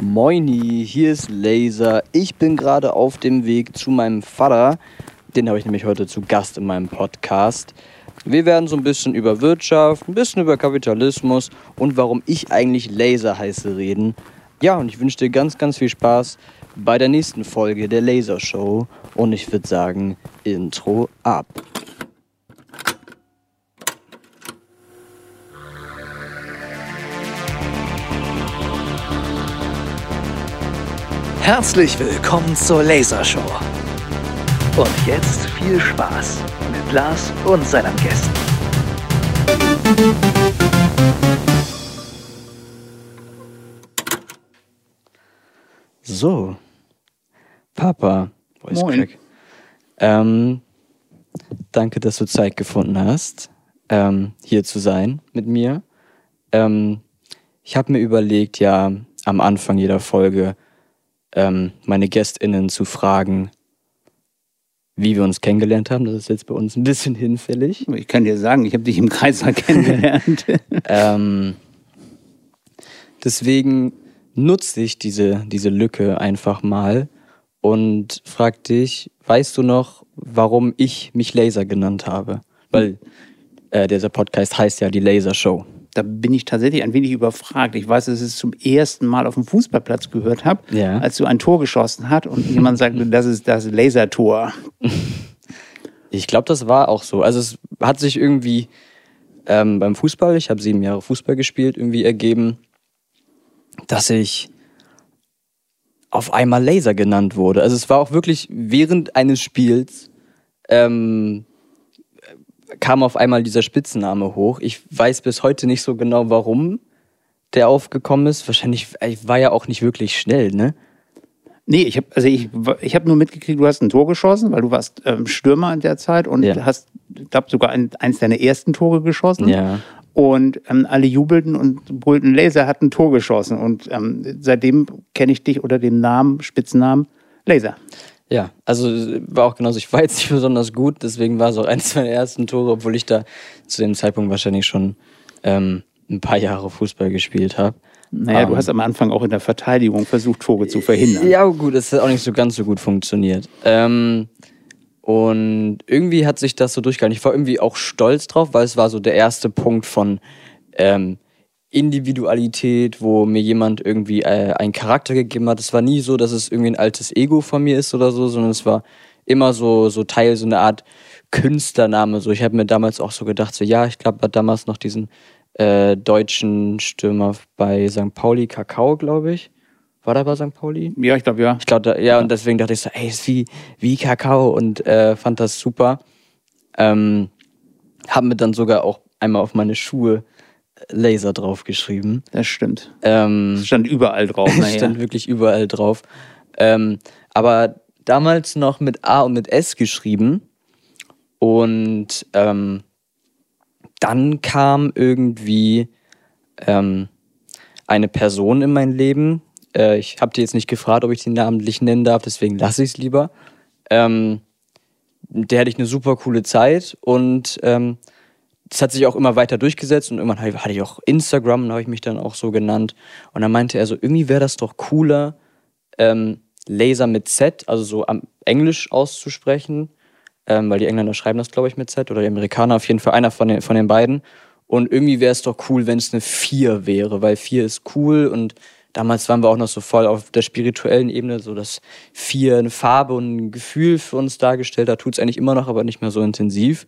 Moini, hier ist Laser. Ich bin gerade auf dem Weg zu meinem Vater. Den habe ich nämlich heute zu Gast in meinem Podcast. Wir werden so ein bisschen über Wirtschaft, ein bisschen über Kapitalismus und warum ich eigentlich Laser heiße reden. Ja, und ich wünsche dir ganz, ganz viel Spaß bei der nächsten Folge der Laser Show. Und ich würde sagen, Intro ab. Herzlich willkommen zur Lasershow. Und jetzt viel Spaß mit Lars und seinen Gästen. So, Papa, Voice Moin. Crack. Ähm, danke, dass du Zeit gefunden hast, ähm, hier zu sein mit mir. Ähm, ich habe mir überlegt, ja, am Anfang jeder Folge ähm, meine GästInnen zu fragen, wie wir uns kennengelernt haben. Das ist jetzt bei uns ein bisschen hinfällig. Ich kann dir sagen, ich habe dich im Kreissaal kennengelernt. Ähm, deswegen nutze ich diese, diese Lücke einfach mal und frag dich, weißt du noch, warum ich mich Laser genannt habe? Weil äh, dieser Podcast heißt ja die Laser Show. Da bin ich tatsächlich ein wenig überfragt. Ich weiß, dass ich es zum ersten Mal auf dem Fußballplatz gehört habe, Ja. als du ein Tor geschossen hast und jemand sagte, das ist das Lasertor. Ich glaube, das war auch so. Also es hat sich irgendwie ähm, beim Fußball, ich habe sieben Jahre Fußball gespielt, irgendwie ergeben, dass ich auf einmal Laser genannt wurde. Also es war auch wirklich während eines Spiels ähm, kam auf einmal dieser Spitzname hoch. Ich weiß bis heute nicht so genau, warum der aufgekommen ist. Wahrscheinlich, ich war ja auch nicht wirklich schnell, ne? Nee, ich habe also ich, ich hab nur mitgekriegt, du hast ein Tor geschossen, weil du warst ähm, Stürmer in der Zeit und Ja. hast, ich glaube, sogar ein, eins deiner ersten Tore geschossen. Ja. Und ähm, alle jubelten und brüllten, Laser hat ein Tor geschossen. Und ähm, seitdem kenne ich dich unter dem Namen, Spitznamen Laser. Ja, also war auch genauso. Ich war jetzt nicht besonders gut, deswegen war es auch eines meiner ersten Tore, obwohl ich da zu dem Zeitpunkt wahrscheinlich schon ähm, ein paar Jahre Fußball gespielt habe. Naja, du Ähm, hast am Anfang auch in der Verteidigung versucht, Tore zu verhindern. Ja, gut, es hat auch nicht so ganz so gut funktioniert. Ähm, und irgendwie hat sich das so durchgehalten. Ich war irgendwie auch stolz drauf, weil es war so der erste Punkt von ähm, Individualität, wo mir jemand irgendwie äh, einen Charakter gegeben hat. Es war nie so, dass es irgendwie ein altes Ego von mir ist oder so, sondern es war immer so, so Teil, so eine Art Künstlername. So, ich habe mir damals auch so gedacht, so ja, ich glaube, hat damals noch diesen äh, deutschen Stürmer bei St. Pauli, Kakao, glaube ich. War da bei St. Pauli? Ja, ich glaube, ja. Ich glaube, da, ja, und deswegen dachte ich so, ey, ist wie, wie Kakao und äh, fand das super. Ähm, hab mir dann sogar auch einmal auf meine Schuhe Laser draufgeschrieben. Das stimmt. Ähm, stand überall drauf. es stand Naja. wirklich überall drauf. Ähm, aber damals noch mit A und mit S geschrieben. Und ähm, dann kam irgendwie ähm, eine Person in mein Leben. Äh, ich habe dir jetzt nicht gefragt, ob ich den namentlich nennen darf, deswegen lasse ich es lieber. Ähm, der hatte ich eine super coole Zeit und ähm, das hat sich auch immer weiter durchgesetzt und irgendwann hatte ich auch Instagram, und habe ich mich dann auch so genannt. Und dann meinte er so, irgendwie wäre das doch cooler, ähm, Laser mit Z, also so am Englisch auszusprechen, ähm, weil die Engländer schreiben das, glaube ich, mit Z oder die Amerikaner, auf jeden Fall einer von den, von den beiden. Und irgendwie wäre es doch cool, wenn es eine 4 wäre, weil 4 ist cool und damals waren wir auch noch so voll auf der spirituellen Ebene, so dass 4 eine Farbe und ein Gefühl für uns dargestellt hat, tut es eigentlich immer noch, aber nicht mehr so intensiv.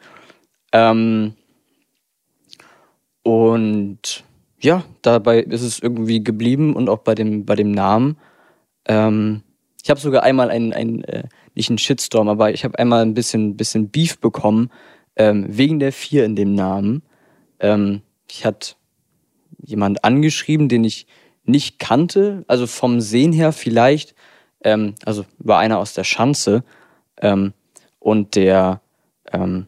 Ähm, und ja, dabei ist es irgendwie geblieben und auch bei dem, bei dem Namen. Ähm, ich habe sogar einmal einen, einen äh, nicht einen Shitstorm, aber ich habe einmal ein bisschen, bisschen Beef bekommen ähm, wegen der vier in dem Namen. Ähm, ich hatte jemand angeschrieben, den ich nicht kannte, also vom Sehen her vielleicht, ähm, also war einer aus der Schanze ähm, und der ähm,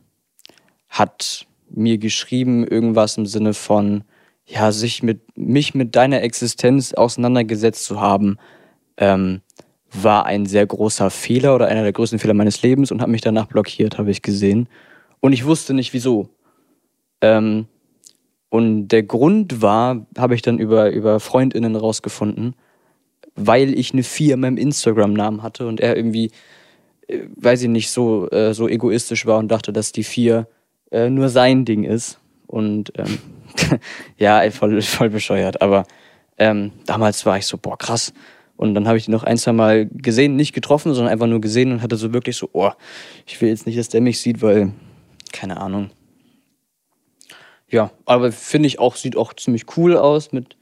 hat mir geschrieben irgendwas im Sinne von, ja, sich mit mich mit deiner Existenz auseinandergesetzt zu haben, ähm, war ein sehr großer Fehler oder einer der größten Fehler meines Lebens und hat mich danach blockiert, habe ich gesehen. Und ich wusste nicht wieso. Ähm, und der Grund war, habe ich dann über, über FreundInnen rausgefunden, weil ich eine 4 in meinem Instagram-Namen hatte und er irgendwie, äh, weiß ich nicht, so, äh, so egoistisch war und dachte, dass die 4 äh, nur sein Ding ist. Und ähm, ja, voll, voll bescheuert. Aber ähm, damals war ich so, boah, krass. Und dann habe ich ihn noch ein, zwei Mal gesehen, nicht getroffen, sondern einfach nur gesehen und hatte so wirklich so, oh, ich will jetzt nicht, dass der mich sieht, weil, keine Ahnung. Ja, aber finde ich auch, sieht auch ziemlich cool aus mit,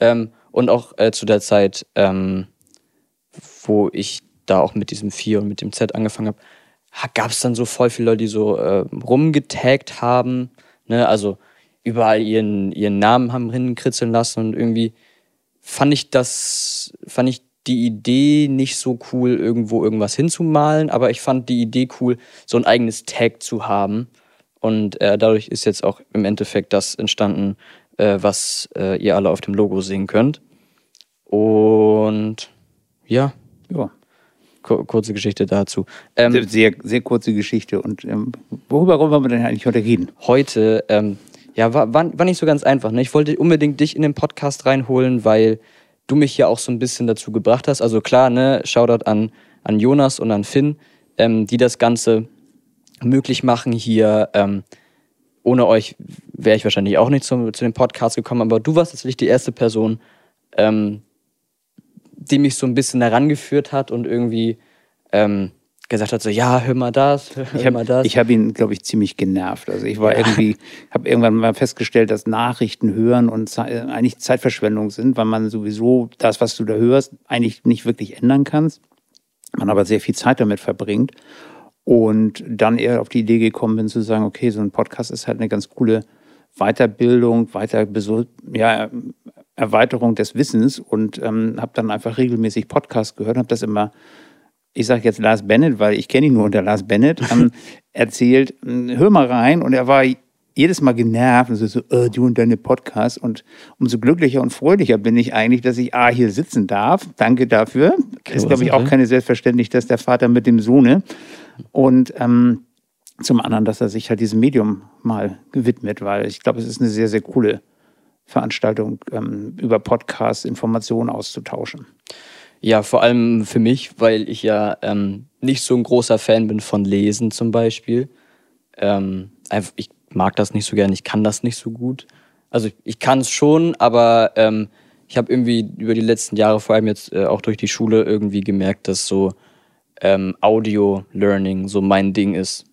ähm, und auch äh, zu der Zeit, ähm, wo ich da auch mit diesem 4 und mit dem Z angefangen habe, gab es dann so voll viele Leute, die so äh, rumgetaggt haben, ne, also überall ihren, ihren Namen haben hinkritzeln lassen und irgendwie fand ich das, fand ich die Idee nicht so cool, irgendwo irgendwas hinzumalen, aber ich fand die Idee cool, so ein eigenes Tag zu haben. Und äh, dadurch ist jetzt auch im Endeffekt das entstanden, äh, was äh, ihr alle auf dem Logo sehen könnt. Und ja. Ja. Kurze Geschichte dazu. Ähm, sehr, sehr kurze Geschichte. Und ähm, worüber wollen wir denn eigentlich heute reden? Heute, ähm, ja, war, war, nicht so ganz einfach. Ne? Ich wollte unbedingt dich in den Podcast reinholen, weil du mich ja auch so ein bisschen dazu gebracht hast. Also klar, ne, Shoutout an, an Jonas und an Finn, ähm, die das Ganze möglich machen hier. Ähm, ohne euch wäre ich wahrscheinlich auch nicht zu, zu dem Podcast gekommen, aber du warst tatsächlich die erste Person, ähm, die mich so ein bisschen herangeführt hat und irgendwie ähm, gesagt hat so ja hör mal das hör ich hab, mal das. ich habe ihn glaube ich ziemlich genervt. Also ich war ja. irgendwie habe irgendwann mal festgestellt dass Nachrichten hören und Ze eigentlich Zeitverschwendung sind weil man sowieso das was du da hörst eigentlich nicht wirklich ändern kannst. Man aber sehr viel Zeit damit verbringt. Und dann eher auf die Idee gekommen bin zu sagen okay so ein Podcast ist halt eine ganz coole Weiterbildung weiter ja Erweiterung des Wissens und ähm, habe dann einfach regelmäßig Podcasts gehört, habe das immer, ich sage jetzt Lars Bennett, weil ich kenne ihn nur unter Lars Bennett, ähm, erzählt, hm, hör mal rein und er war jedes Mal genervt und so, so oh, du und deine Podcasts und umso glücklicher und fröhlicher bin ich eigentlich, dass ich A, hier sitzen darf. Danke dafür. Okay, ist, glaube ich, auch keine Selbstverständlich, dass der Vater mit dem Sohne und ähm, zum anderen, dass er sich halt diesem Medium mal gewidmet, weil ich glaube, es ist eine sehr, sehr coole Veranstaltung ähm, über Podcasts Informationen auszutauschen. Ja, vor allem für mich, weil ich ja ähm, nicht so ein großer Fan bin von Lesen zum Beispiel. Ähm, ich mag das nicht so gern, ich kann das nicht so gut. Also ich kann es schon, aber ähm, ich habe irgendwie über die letzten Jahre, vor allem jetzt äh, auch durch die Schule, irgendwie gemerkt, dass so ähm, Audio-Learning so mein Ding ist.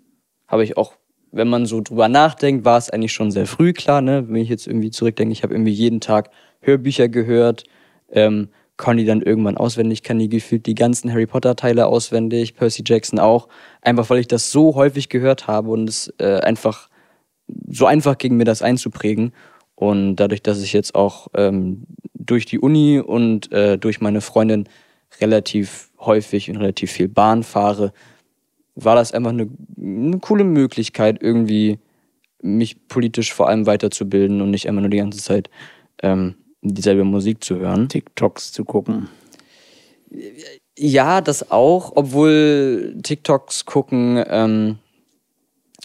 Habe ich auch wenn man so drüber nachdenkt, war es eigentlich schon sehr früh klar, ne? Wenn ich jetzt irgendwie zurückdenke, ich habe irgendwie jeden Tag Hörbücher gehört, ähm, konnte die dann irgendwann auswendig, kann die gefühlt die ganzen Harry Potter Teile auswendig, Percy Jackson auch, einfach weil ich das so häufig gehört habe und es äh, einfach so einfach ging mir das einzuprägen und dadurch, dass ich jetzt auch ähm, durch die Uni und äh, durch meine Freundin relativ häufig und relativ viel Bahn fahre, war das einfach eine, eine coole Möglichkeit, irgendwie mich politisch vor allem weiterzubilden und nicht immer nur die ganze Zeit ähm, dieselbe Musik zu hören. TikToks zu gucken. Ja, das auch, obwohl TikToks gucken ähm,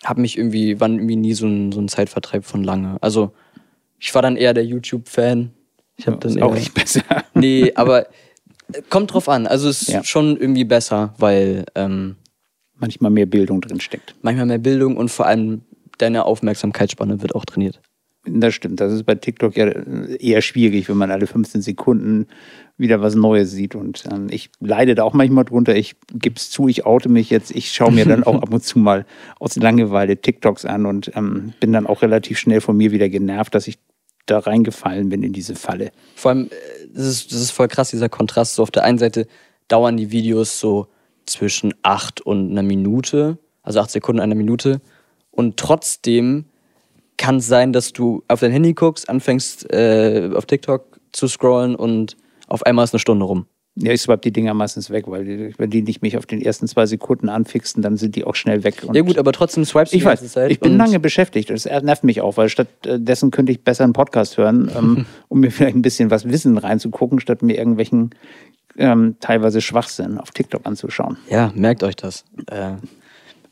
hat mich irgendwie, war irgendwie nie so ein, so ein Zeitvertreib von lange. Also ich war dann eher der YouTube-Fan. Ich habe ja, dann ist eher, auch nicht besser. Nee, aber kommt drauf an. Also es ist ja. schon irgendwie besser, weil ähm, manchmal mehr Bildung drin steckt. Manchmal mehr Bildung und vor allem deine Aufmerksamkeitsspanne wird auch trainiert. Das stimmt. Das ist bei TikTok ja eher schwierig, wenn man alle 15 Sekunden wieder was Neues sieht. Und ähm, ich leide da auch manchmal drunter. Ich gebe es zu, ich oute mich jetzt. Ich schaue mir dann auch ab und zu mal aus Langeweile TikToks an und ähm, bin dann auch relativ schnell von mir wieder genervt, dass ich da reingefallen bin in diese Falle. Vor allem, äh, das ist, das ist voll krass, dieser Kontrast. So auf der einen Seite dauern die Videos so zwischen acht und einer Minute, also acht Sekunden, einer Minute. Und trotzdem kann es sein, dass du auf dein Handy guckst, anfängst äh, auf TikTok zu scrollen und auf einmal ist eine Stunde rum. Ja, ich swipe die Dinger meistens weg, weil die, wenn die nicht mich auf den ersten zwei Sekunden anfixen, dann sind die auch schnell weg. ja gut, aber trotzdem swipest du ich die weiß, Zeit. Ich bin lange beschäftigt. Das nervt mich auch, weil stattdessen könnte ich besser einen Podcast hören, ähm, um mir vielleicht ein bisschen was Wissen reinzugucken, statt mir irgendwelchen ähm, teilweise Schwachsinn auf TikTok anzuschauen. Ja, merkt euch das. Äh,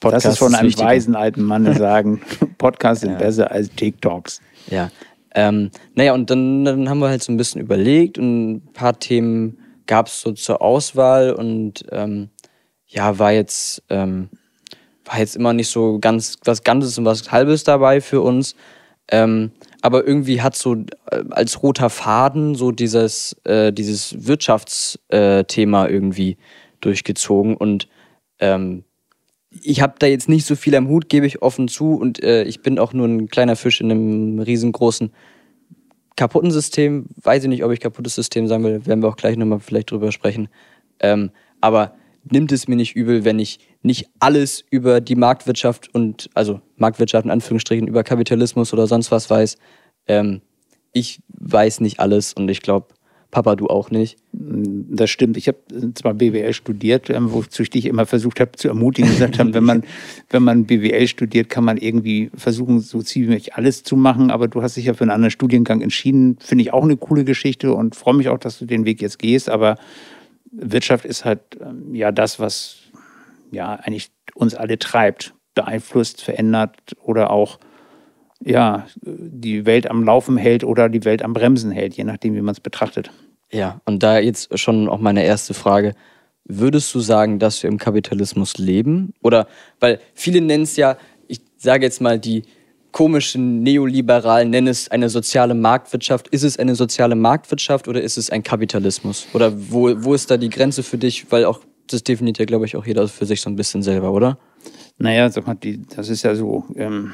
Podcast das ist von einem weisen alten Mann sagen, Podcasts sind ja. besser als TikToks. Ja. Ähm, naja, und dann, dann haben wir halt so ein bisschen überlegt und ein paar Themen gab es so zur Auswahl und ähm, ja, war jetzt, ähm, war jetzt immer nicht so ganz was Ganzes und was Halbes dabei für uns. Ähm, aber irgendwie hat so äh, als roter Faden so dieses, äh, dieses Wirtschaftsthema äh, irgendwie durchgezogen und ähm, ich habe da jetzt nicht so viel am Hut, gebe ich offen zu und äh, ich bin auch nur ein kleiner Fisch in einem riesengroßen kaputten System. Weiß ich nicht, ob ich kaputtes System sagen will, werden wir auch gleich nochmal vielleicht drüber sprechen. Ähm, aber nimmt es mir nicht übel, wenn ich nicht alles über die Marktwirtschaft und, also Marktwirtschaft in Anführungsstrichen, über Kapitalismus oder sonst was weiß. Ähm, ich weiß nicht alles und ich glaube, Papa, du auch nicht. Das stimmt. Ich habe zwar BWL studiert, ähm, wozu ich dich immer versucht habe zu ermutigen, gesagt habe, wenn man, wenn man BWL studiert, kann man irgendwie versuchen, so ziemlich alles zu machen. Aber du hast dich ja für einen anderen Studiengang entschieden. Finde ich auch eine coole Geschichte und freue mich auch, dass du den Weg jetzt gehst. Aber Wirtschaft ist halt ähm, ja das, was ja eigentlich uns alle treibt, beeinflusst, verändert oder auch ja, die Welt am Laufen hält oder die Welt am Bremsen hält, je nachdem, wie man es betrachtet. Ja, und da jetzt schon auch meine erste Frage. Würdest du sagen, dass wir im Kapitalismus leben? Oder, weil viele nennen es ja, ich sage jetzt mal, die komischen Neoliberalen nennen es eine soziale Marktwirtschaft. Ist es eine soziale Marktwirtschaft oder ist es ein Kapitalismus? Oder wo, wo ist da die Grenze für dich? Weil auch, das definiert ja, glaube ich, auch jeder für sich so ein bisschen selber, oder? Naja, das ist ja so, ähm,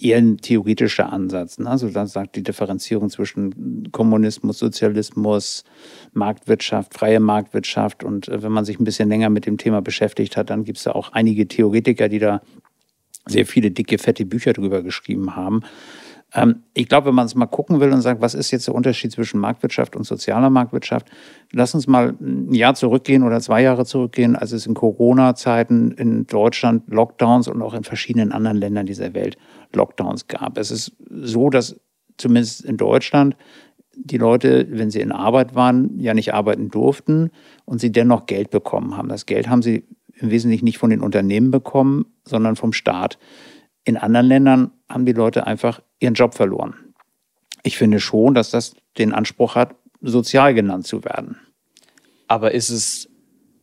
eher ein theoretischer Ansatz. Ne? Also da sagt die Differenzierung zwischen Kommunismus, Sozialismus, Marktwirtschaft, freie Marktwirtschaft. Und äh, wenn man sich ein bisschen länger mit dem Thema beschäftigt hat, dann gibt es da auch einige Theoretiker, die da sehr viele dicke, fette Bücher drüber geschrieben haben. Ähm, ich glaube, wenn man es mal gucken will und sagt, was ist jetzt der Unterschied zwischen Marktwirtschaft und sozialer Marktwirtschaft, lass uns mal ein Jahr zurückgehen oder zwei Jahre zurückgehen, als es in Corona-Zeiten in Deutschland Lockdowns und auch in verschiedenen anderen Ländern dieser Welt Lockdowns gab. Es ist so, dass zumindest in Deutschland die Leute, wenn sie in Arbeit waren, ja nicht arbeiten durften und sie dennoch Geld bekommen haben. Das Geld haben sie im Wesentlichen nicht von den Unternehmen bekommen, sondern vom Staat. In anderen Ländern haben die Leute einfach ihren Job verloren. Ich finde schon, dass das den Anspruch hat, sozial genannt zu werden. Aber ist es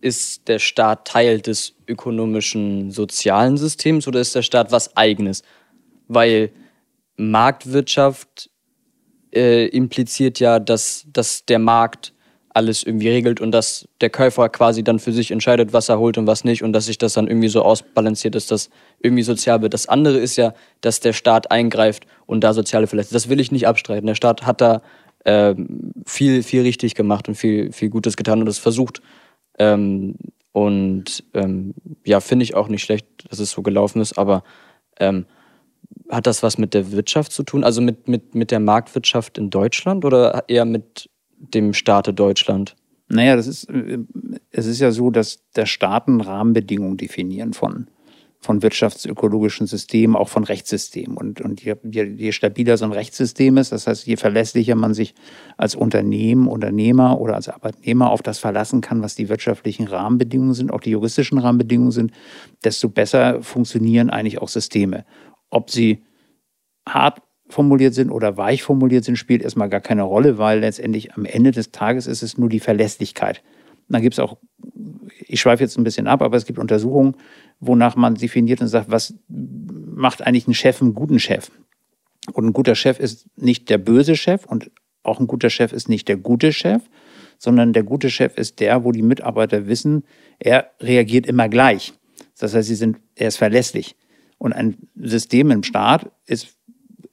ist der Staat Teil des ökonomischen sozialen Systems oder ist der Staat was eigenes? Weil Marktwirtschaft äh, impliziert ja, dass, dass der Markt alles irgendwie regelt und dass der Käufer quasi dann für sich entscheidet, was er holt und was nicht und dass sich das dann irgendwie so ausbalanciert, dass das irgendwie sozial wird. Das andere ist ja, dass der Staat eingreift und da soziale verletzt. Das will ich nicht abstreiten. Der Staat hat da äh, viel, viel richtig gemacht und viel, viel Gutes getan und es versucht. Ähm, und ähm, ja, finde ich auch nicht schlecht, dass es so gelaufen ist, aber ähm, hat das was mit der Wirtschaft zu tun? Also mit, mit, mit der Marktwirtschaft in Deutschland oder eher mit dem Staate Deutschland? Naja, das ist, äh, es ist ja so, dass der Staaten Rahmenbedingungen definieren von, von wirtschaftsökologischen Systemen, auch von Rechtssystemen. Und, und je, je, stabiler so ein Rechtssystem ist, das heißt, je verlässlicher man sich als Unternehmen, Unternehmer oder als Arbeitnehmer auf das verlassen kann, was die wirtschaftlichen Rahmenbedingungen sind, auch die juristischen Rahmenbedingungen sind, desto besser funktionieren eigentlich auch Systeme. Ob sie hart formuliert sind oder weich formuliert sind, spielt erstmal gar keine Rolle, weil letztendlich am Ende des Tages ist es nur die Verlässlichkeit. dann gibt es auch, ich schweife jetzt ein bisschen ab, aber es gibt Untersuchungen, wonach man definiert und sagt, was macht eigentlich ein Chef einen guten Chef? Und ein guter Chef ist nicht der böse Chef und auch ein guter Chef ist nicht der gute Chef, sondern der gute Chef ist der, wo die Mitarbeiter wissen, er reagiert immer gleich. Das heißt, sie sind, er ist verlässlich. Und ein System im Staat ist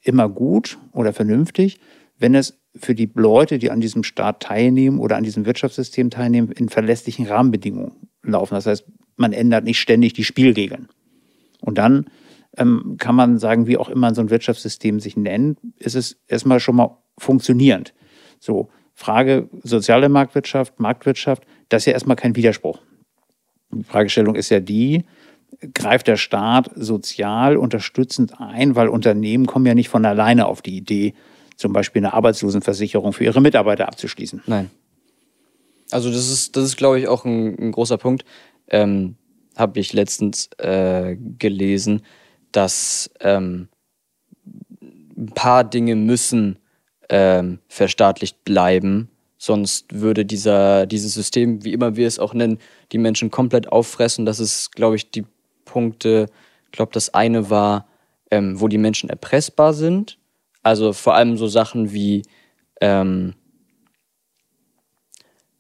immer gut oder vernünftig, wenn es für die Leute, die an diesem Staat teilnehmen oder an diesem Wirtschaftssystem teilnehmen, in verlässlichen Rahmenbedingungen laufen. Das heißt, man ändert nicht ständig die Spielregeln. Und dann ähm, kann man sagen, wie auch immer so ein Wirtschaftssystem sich nennt, ist es erstmal schon mal funktionierend. So, Frage soziale Marktwirtschaft, Marktwirtschaft, das ist ja erstmal kein Widerspruch. Die Fragestellung ist ja die, greift der Staat sozial unterstützend ein, weil Unternehmen kommen ja nicht von alleine auf die Idee, zum Beispiel eine Arbeitslosenversicherung für ihre Mitarbeiter abzuschließen. Nein. Also das ist, das ist glaube ich, auch ein, ein großer Punkt. Ähm, Habe ich letztens äh, gelesen, dass ähm, ein paar Dinge müssen ähm, verstaatlicht bleiben, Sonst würde dieser, dieses System, wie immer wir es auch nennen, die Menschen komplett auffressen. Das ist, glaube ich, die Punkte, ich glaube, das eine war, ähm, wo die Menschen erpressbar sind. Also vor allem so Sachen wie, ähm,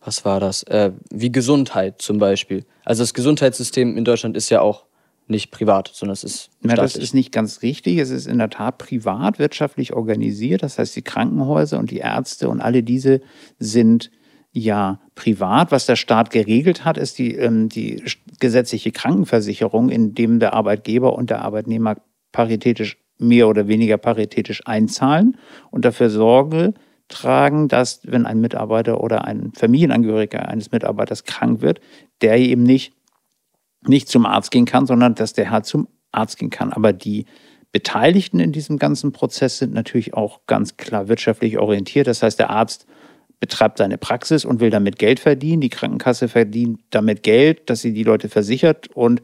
was war das? Äh, wie Gesundheit zum Beispiel. Also das Gesundheitssystem in Deutschland ist ja auch nicht privat, sondern es ist Ja, das staatlich. ist nicht ganz richtig. Es ist in der Tat privat wirtschaftlich organisiert. Das heißt, die Krankenhäuser und die Ärzte und alle diese sind ja privat. Was der Staat geregelt hat, ist die, ähm, die gesetzliche Krankenversicherung, in dem der Arbeitgeber und der Arbeitnehmer paritätisch mehr oder weniger paritätisch einzahlen und dafür Sorge tragen, dass wenn ein Mitarbeiter oder ein Familienangehöriger eines Mitarbeiters krank wird, der eben nicht nicht zum Arzt gehen kann, sondern dass der Herr zum Arzt gehen kann. Aber die Beteiligten in diesem ganzen Prozess sind natürlich auch ganz klar wirtschaftlich orientiert. Das heißt, der Arzt betreibt seine Praxis und will damit Geld verdienen. Die Krankenkasse verdient damit Geld, dass sie die Leute versichert und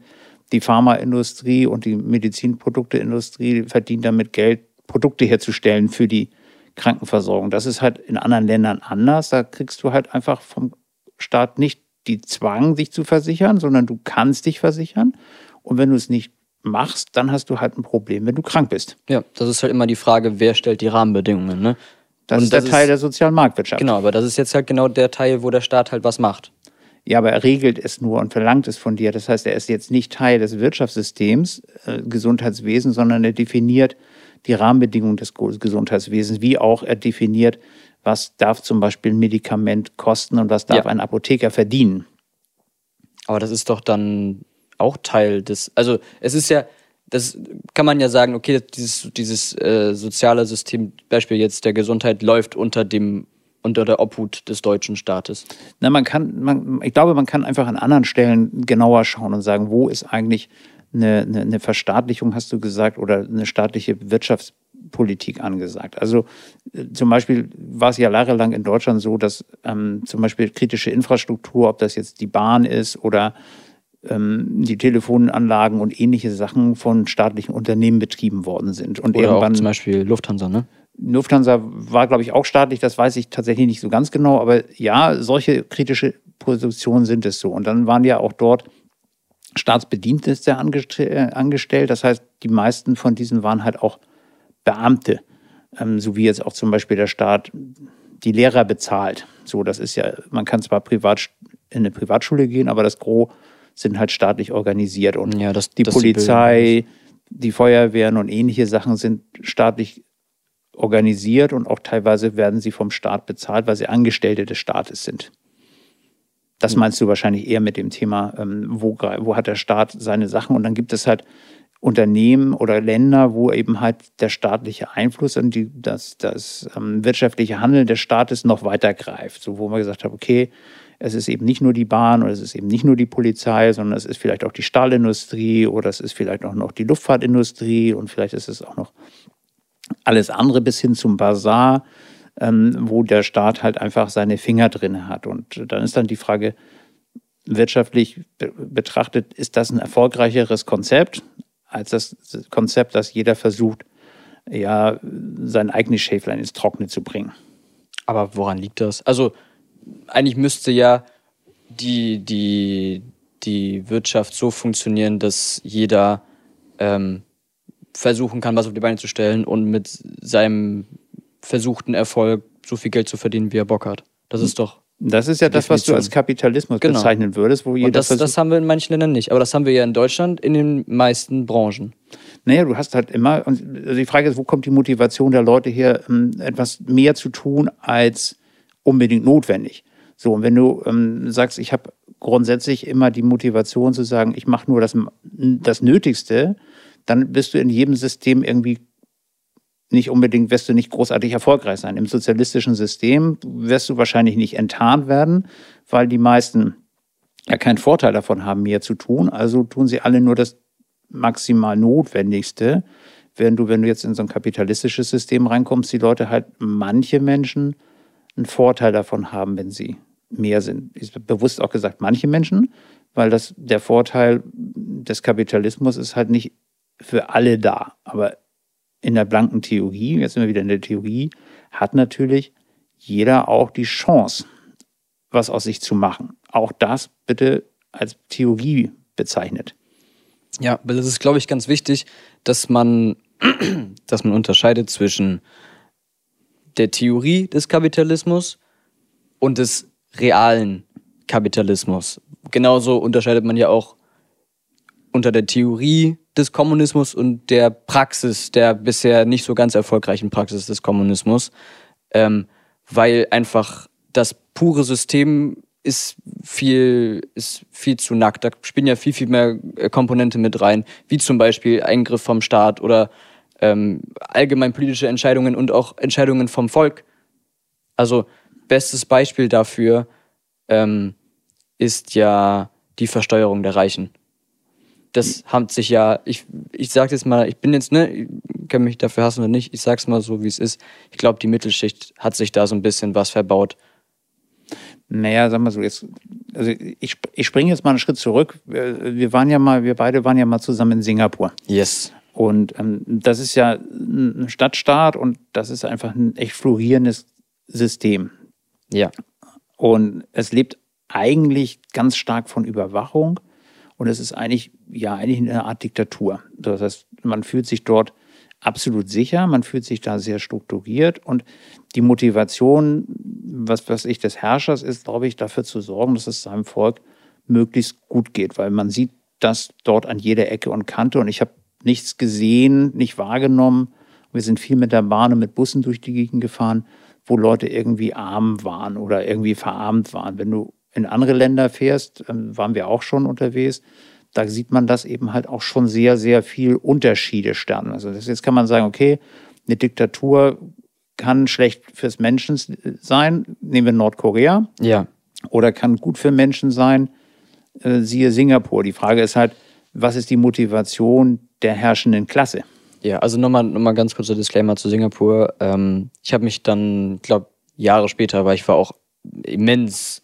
die Pharmaindustrie und die Medizinprodukteindustrie verdient damit Geld, Produkte herzustellen für die Krankenversorgung. Das ist halt in anderen Ländern anders. Da kriegst du halt einfach vom Staat nicht die Zwang, sich zu versichern, sondern du kannst dich versichern. Und wenn du es nicht machst, dann hast du halt ein Problem, wenn du krank bist. Ja, das ist halt immer die Frage, wer stellt die Rahmenbedingungen, ne? Das Und ist der das Teil ist- der sozialen Marktwirtschaft. Genau, aber das ist jetzt halt genau der Teil, wo der Staat halt was macht. Ja, aber er regelt es nur und verlangt es von dir. Das heißt, er ist jetzt nicht Teil des Wirtschaftssystems, äh, Gesundheitswesen, sondern er definiert die Rahmenbedingungen des Gesundheitswesens, wie auch er definiert, was darf zum Beispiel ein Medikament kosten und was darf Ja. ein Apotheker verdienen. Aber das ist doch dann auch Teil des. Also es ist ja, das kann man ja sagen, okay, dieses, dieses äh, soziale System, Beispiel jetzt der Gesundheit, läuft unter dem unter der Obhut des deutschen Staates. Na, man kann, man, ich glaube, man kann einfach an anderen Stellen genauer schauen und sagen, wo ist eigentlich eine, eine, eine Verstaatlichung, hast du gesagt, oder eine staatliche Wirtschaftspolitik angesagt. Also äh, zum Beispiel war es ja jahrelang in Deutschland so, dass ähm, zum Beispiel kritische Infrastruktur, ob das jetzt die Bahn ist oder die Telefonanlagen und ähnliche Sachen von staatlichen Unternehmen betrieben worden sind. Und Oder auch irgendwann zum Beispiel Lufthansa, ne? Lufthansa war, glaube ich, auch staatlich, das weiß ich tatsächlich nicht so ganz genau, aber ja, solche kritische Positionen sind es so. Und dann waren ja auch dort Staatsbedienstete äh, angestellt. Das heißt, die meisten von diesen waren halt auch Beamte, ähm, so wie jetzt auch zum Beispiel der Staat die Lehrer bezahlt. So, das ist ja, man kann zwar privat in eine Privatschule gehen, aber das Gros sind halt staatlich organisiert. Und Ja, das- die das Polizei, die Feuerwehren und ähnliche Sachen sind staatlich organisiert und auch teilweise werden sie vom Staat bezahlt, weil sie Angestellte des Staates sind. Das meinst du wahrscheinlich eher mit dem Thema, ähm, wo, wo hat der Staat seine Sachen und dann gibt es halt Unternehmen oder Länder, wo eben halt der staatliche Einfluss und die, das, das ähm, wirtschaftliche Handeln des Staates noch weiter greift. So, wo man gesagt hat, okay, es ist eben nicht nur die Bahn oder es ist eben nicht nur die Polizei, sondern es ist vielleicht auch die Stahlindustrie oder es ist vielleicht auch noch die Luftfahrtindustrie und vielleicht ist es auch noch alles andere bis hin zum Bazar, ähm, wo der Staat halt einfach seine Finger drin hat. Und dann ist dann die Frage, wirtschaftlich be betrachtet, ist das ein erfolgreicheres Konzept als das Konzept, dass jeder versucht, ja, sein eigenes Schäflein ins Trockene zu bringen. Aber woran liegt das? Also, eigentlich müsste ja die, die, die Wirtschaft so funktionieren, dass jeder ähm, versuchen kann, was auf die Beine zu stellen und mit seinem versuchten Erfolg so viel Geld zu verdienen, wie er Bock hat. Das ist doch. Das ist ja das, was du Definition. als Kapitalismus Genau. bezeichnen würdest, wo jeder Und das, das haben wir in manchen Ländern nicht. Aber das haben wir ja in Deutschland in den meisten Branchen. Naja, du hast halt immer, und also die Frage ist, wo kommt die Motivation der Leute her, ähm, etwas mehr zu tun als unbedingt notwendig? So, und wenn du ähm, sagst, ich habe grundsätzlich immer die Motivation zu sagen, ich mache nur das, das Nötigste, dann bist du in jedem System irgendwie nicht unbedingt, wirst du nicht großartig erfolgreich sein. Im sozialistischen System wirst du wahrscheinlich nicht enttarnt werden, weil die meisten ja keinen Vorteil davon haben, mehr zu tun. Also tun sie alle nur das maximal Notwendigste. Während du, wenn du jetzt in so ein kapitalistisches System reinkommst, die Leute halt, manche Menschen einen Vorteil davon haben, wenn sie mehr sind. Ist bewusst auch gesagt, manche Menschen, weil das der Vorteil des Kapitalismus ist halt nicht für alle da. Aber in der blanken Theorie, jetzt sind wir wieder in der Theorie, hat natürlich jeder auch die Chance, was aus sich zu machen. Auch das bitte als Theorie bezeichnet. Ja, weil es ist, glaube ich, ganz wichtig, dass man, dass man unterscheidet zwischen der Theorie des Kapitalismus und des realen Kapitalismus. Genauso unterscheidet man ja auch unter der Theorie des Kommunismus und der Praxis, der bisher nicht so ganz erfolgreichen Praxis des Kommunismus, ähm, weil einfach das pure System ist viel, ist viel zu nackt. Da spielen ja viel, viel mehr äh, Komponente mit rein, wie zum Beispiel Eingriff vom Staat oder ähm, allgemein politische Entscheidungen und auch Entscheidungen vom Volk. Also bestes Beispiel dafür ähm, ist ja die Versteuerung der Reichen. Das hat sich ja, ich, ich sag jetzt mal, ich bin jetzt, ne, ich kann mich dafür hassen oder nicht, ich sag's mal so, wie es ist. Ich glaube, die Mittelschicht hat sich da so ein bisschen was verbaut. Naja, sag mal so, jetzt, also ich, ich springe jetzt mal einen Schritt zurück. Wir waren ja mal, wir beide waren ja mal zusammen in Singapur. Yes. Und ähm, das ist ja ein Stadtstaat und das ist einfach ein echt florierendes System. Ja. Und es lebt eigentlich ganz stark von Überwachung und es ist eigentlich, ja, eigentlich eine Art Diktatur. Das heißt, man fühlt sich dort absolut sicher, man fühlt sich da sehr strukturiert und die Motivation, was, was ich des Herrschers ist, glaube ich, dafür zu sorgen, dass es seinem Volk möglichst gut geht, weil man sieht das dort an jeder Ecke und Kante und ich habe nichts gesehen, nicht wahrgenommen. Wir sind viel mit der Bahn und mit Bussen durch die Gegend gefahren, wo Leute irgendwie arm waren oder irgendwie verarmt waren. Wenn du in andere Länder fährst, ähm, waren wir auch schon unterwegs, da sieht man das eben halt auch schon sehr, sehr viel Unterschiede sterben. Also das, jetzt kann man sagen, okay, eine Diktatur kann schlecht fürs Menschen sein, nehmen wir Nordkorea. Ja. Oder kann gut für Menschen sein, äh, siehe Singapur. Die Frage ist halt, was ist die Motivation der herrschenden Klasse? Ja, also nochmal noch mal ganz kurzer Disclaimer zu Singapur. Ähm, ich habe mich dann, ich glaube, Jahre später, weil ich war auch immens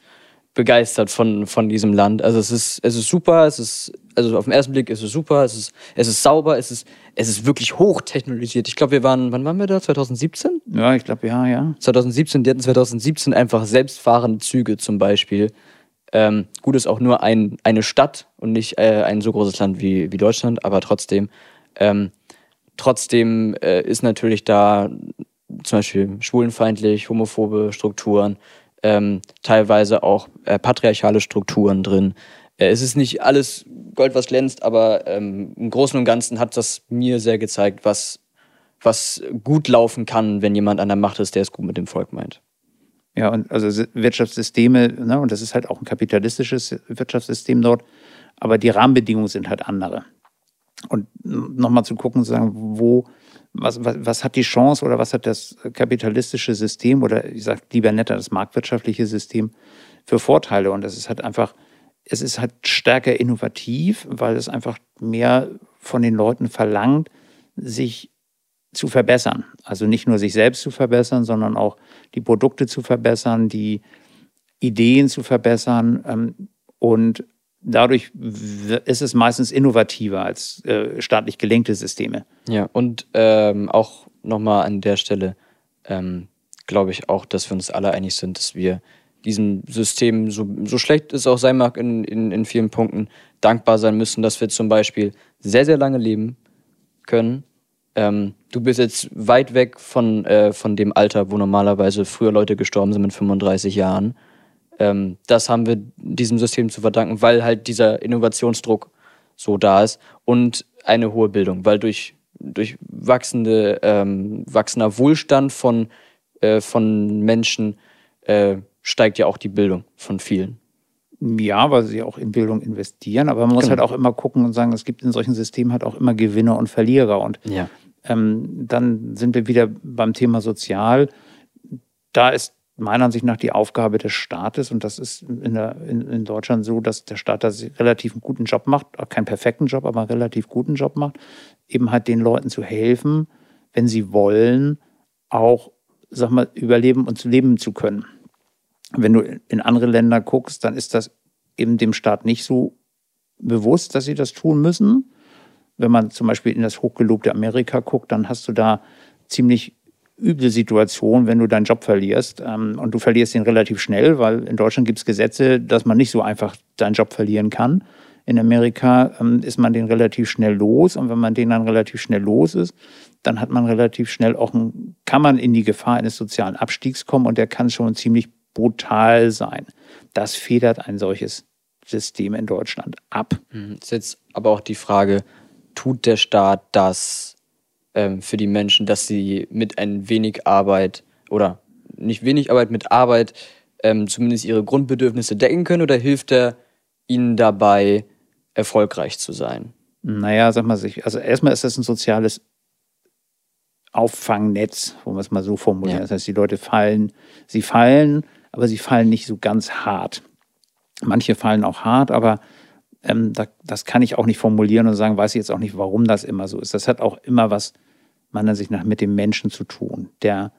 begeistert von, von diesem Land. Also es ist, es ist super, es ist, also auf den ersten Blick ist es super, es ist, es ist sauber, es ist, es ist wirklich hochtechnologisiert. Ich glaube, wir waren, wann waren wir da? 2017? Ja, ich glaube, ja, ja. 2017, die hatten 2017 einfach selbstfahrende Züge zum Beispiel. Ähm, gut ist auch nur ein, eine Stadt und nicht äh, ein so großes Land wie, wie Deutschland, aber trotzdem, ähm, trotzdem äh, ist natürlich da zum Beispiel schwulenfeindlich, homophobe Strukturen, ähm, teilweise auch äh, patriarchale Strukturen drin. Äh, es ist nicht alles Gold, was glänzt, aber ähm, im Großen und Ganzen hat das mir sehr gezeigt, was, was gut laufen kann, wenn jemand an der Macht ist, der es gut mit dem Volk meint. Ja, und also Wirtschaftssysteme, ne, und das ist halt auch ein kapitalistisches Wirtschaftssystem dort, aber die Rahmenbedingungen sind halt andere. Und nochmal zu gucken, zu sagen, wo was, was, was hat die Chance oder was hat das kapitalistische System oder ich sage lieber netter das marktwirtschaftliche System für Vorteile? Und das ist halt einfach, es ist halt stärker innovativ, weil es einfach mehr von den Leuten verlangt, sich zu verbessern. Also nicht nur sich selbst zu verbessern, sondern auch die Produkte zu verbessern, die Ideen zu verbessern ähm, und dadurch ist es meistens innovativer als äh, staatlich gelenkte Systeme. Ja, und ähm, auch nochmal an der Stelle ähm, glaube ich auch, dass wir uns alle einig sind, dass wir diesem System, so, so schlecht es auch sein mag in, in, in vielen Punkten, dankbar sein müssen, dass wir zum Beispiel sehr, sehr lange leben können. Ähm, du bist jetzt weit weg von, äh, von dem Alter, wo normalerweise früher Leute gestorben sind mit 35 Jahren. Ähm, das haben wir diesem System zu verdanken, weil halt dieser Innovationsdruck so da ist und eine hohe Bildung, weil durch, durch wachsende, ähm, wachsender Wohlstand von, äh, von Menschen äh, steigt ja auch die Bildung von vielen. Ja, weil sie auch in Bildung investieren, aber man muss genau. halt auch immer gucken und sagen, es gibt in solchen Systemen halt auch immer Gewinner und Verlierer. Und ja. Ähm, dann sind wir wieder beim Thema Sozial. Da ist meiner Ansicht nach die Aufgabe des Staates. Und das ist in, der, in, in Deutschland so, dass der Staat da relativ einen guten Job macht, keinen perfekten Job, aber einen relativ guten Job macht, eben halt den Leuten zu helfen, wenn sie wollen, auch, sag mal, überleben und leben zu können. Wenn du in andere Länder guckst, dann ist das eben dem Staat nicht so bewusst, dass sie das tun müssen. Wenn man zum Beispiel in das hochgelobte Amerika guckt, dann hast du da ziemlich üble Situation, wenn du deinen Job verlierst. Ähm, und du verlierst ihn relativ schnell, weil in Deutschland gibt es Gesetze, dass man nicht so einfach seinen Job verlieren kann. In Amerika ähm, ist man den relativ schnell los. Und wenn man den dann relativ schnell los ist, dann hat man relativ schnell auch ein, kann man in die Gefahr eines sozialen Abstiegs kommen und der kann schon ziemlich brutal sein. Das federt ein solches System in Deutschland ab. Mhm. Ist jetzt aber auch die Frage, tut der Staat das ähm, für die Menschen, dass sie mit ein wenig Arbeit oder nicht wenig Arbeit mit Arbeit ähm, zumindest ihre Grundbedürfnisse decken können oder hilft er ihnen dabei, erfolgreich zu sein? Naja, sag mal, also erstmal ist das ein soziales Auffangnetz, wo man es mal so formulieren. Ja. Das heißt, die Leute fallen, sie fallen, aber sie fallen nicht so ganz hart. Manche fallen auch hart, aber ähm, da, das kann ich auch nicht formulieren und sagen, weiß ich jetzt auch nicht, warum das immer so ist. Das hat auch immer was meiner Sicht nach mit dem Menschen zu tun, der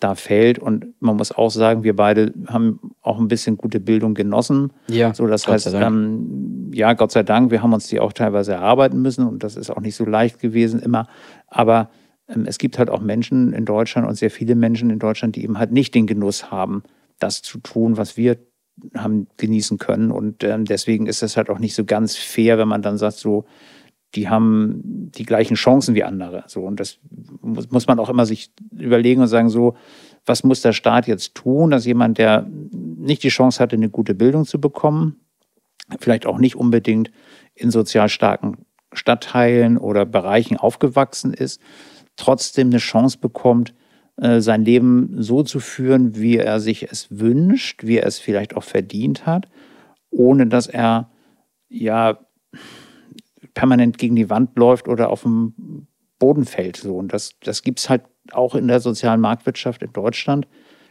da fällt. Und man muss auch sagen, wir beide haben auch ein bisschen gute Bildung genossen. Ja. So, das heißt, ähm, ja, Gott sei Dank, wir haben uns die auch teilweise erarbeiten müssen und das ist auch nicht so leicht gewesen immer. Aber ähm, es gibt halt auch Menschen in Deutschland und sehr viele Menschen in Deutschland, die eben halt nicht den Genuss haben, das zu tun, was wir haben genießen können. Und ähm, deswegen ist es halt auch nicht so ganz fair, wenn man dann sagt, so, die haben die gleichen Chancen wie andere. So, und das muss, muss man auch immer sich überlegen und sagen, so, was muss der Staat jetzt tun, dass jemand, der nicht die Chance hatte, eine gute Bildung zu bekommen, vielleicht auch nicht unbedingt in sozial starken Stadtteilen oder Bereichen aufgewachsen ist, trotzdem eine Chance bekommt, sein Leben so zu führen, wie er sich es wünscht, wie er es vielleicht auch verdient hat, ohne dass er ja permanent gegen die Wand läuft oder auf dem Boden fällt. So. Und das, das gibt es halt auch in der sozialen Marktwirtschaft in Deutschland,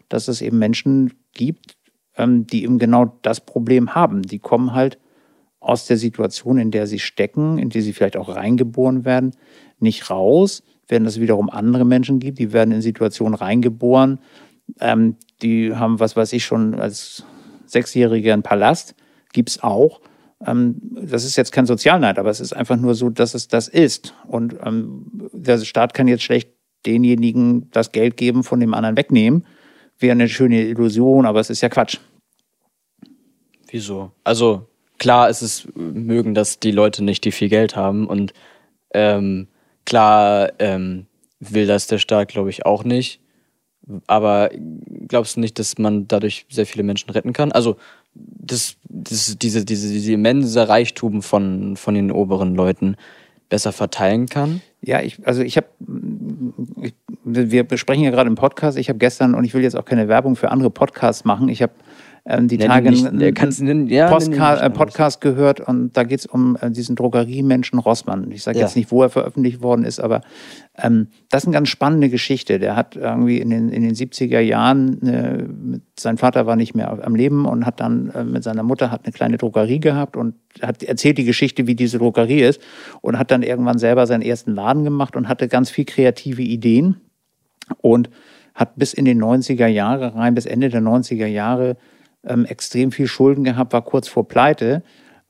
dass es eben Menschen gibt, ähm, die eben genau das Problem haben. Die kommen halt aus der Situation, in der sie stecken, in die sie vielleicht auch reingeboren werden, nicht raus während es wiederum andere Menschen gibt, die werden in Situationen reingeboren, ähm, die haben, was weiß ich, schon als Sechsjährige einen Palast, gibt es auch. Ähm, das ist jetzt kein Sozialneid, aber es ist einfach nur so, dass es das ist. Und ähm, der Staat kann jetzt schlecht denjenigen das Geld geben, von dem anderen wegnehmen. Wäre eine schöne Illusion, aber es ist ja Quatsch. Wieso? Also klar ist es mögen, dass die Leute nicht, die viel Geld haben und ähm, Klar ähm, will das der Staat, glaube ich, auch nicht. Aber glaubst du nicht, dass man dadurch sehr viele Menschen retten kann? Also das, das, diese, diese, diese immense Reichtum von, von den oberen Leuten besser verteilen kann? Ja, ich, also ich habe, wir besprechen ja gerade im Podcast, ich habe gestern, und ich will jetzt auch keine Werbung für andere Podcasts machen, ich habe ähm, die Tage einen ja, Postka äh, Podcast gehört und da geht es um äh, diesen Drogeriemenschen Rossmann. Ich sage ja. jetzt nicht, wo er veröffentlicht worden ist, aber ähm, das ist eine ganz spannende Geschichte. Der hat irgendwie in den, in den 70er Jahren, äh, mit, sein Vater war nicht mehr am Leben und hat dann äh, mit seiner Mutter hat eine kleine Drogerie gehabt und hat erzählt die Geschichte, wie diese Drogerie ist und hat dann irgendwann selber seinen ersten Laden gemacht und hatte ganz viel kreative Ideen und hat bis in den 90er Jahre rein, bis Ende der 90er Jahre ähm, extrem viel Schulden gehabt, war kurz vor Pleite.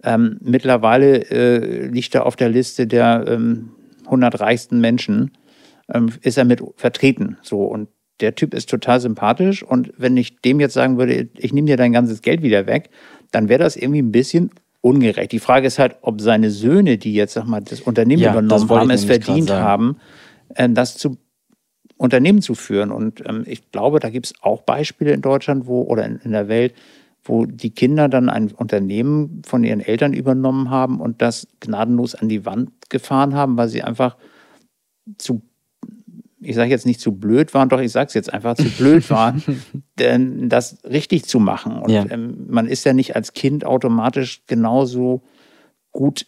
Ähm, mittlerweile äh, liegt er auf der Liste der ähm, 100 reichsten Menschen, ähm, ist er mit vertreten. So und der Typ ist total sympathisch und wenn ich dem jetzt sagen würde, ich nehme dir dein ganzes Geld wieder weg, dann wäre das irgendwie ein bisschen ungerecht. Die Frage ist halt, ob seine Söhne, die jetzt sag mal das Unternehmen ja, übernommen haben, es verdient haben, äh, das zu Unternehmen zu führen. Und ähm, ich glaube, da gibt es auch Beispiele in Deutschland, wo oder in, in, der Welt, wo die Kinder dann ein Unternehmen von ihren Eltern übernommen haben und das gnadenlos an die Wand gefahren haben, weil sie einfach zu ich sage jetzt nicht zu blöd waren, doch ich sage es jetzt einfach zu blöd waren, denn das richtig zu machen. Und ja. ähm, man ist ja nicht als Kind automatisch genauso gut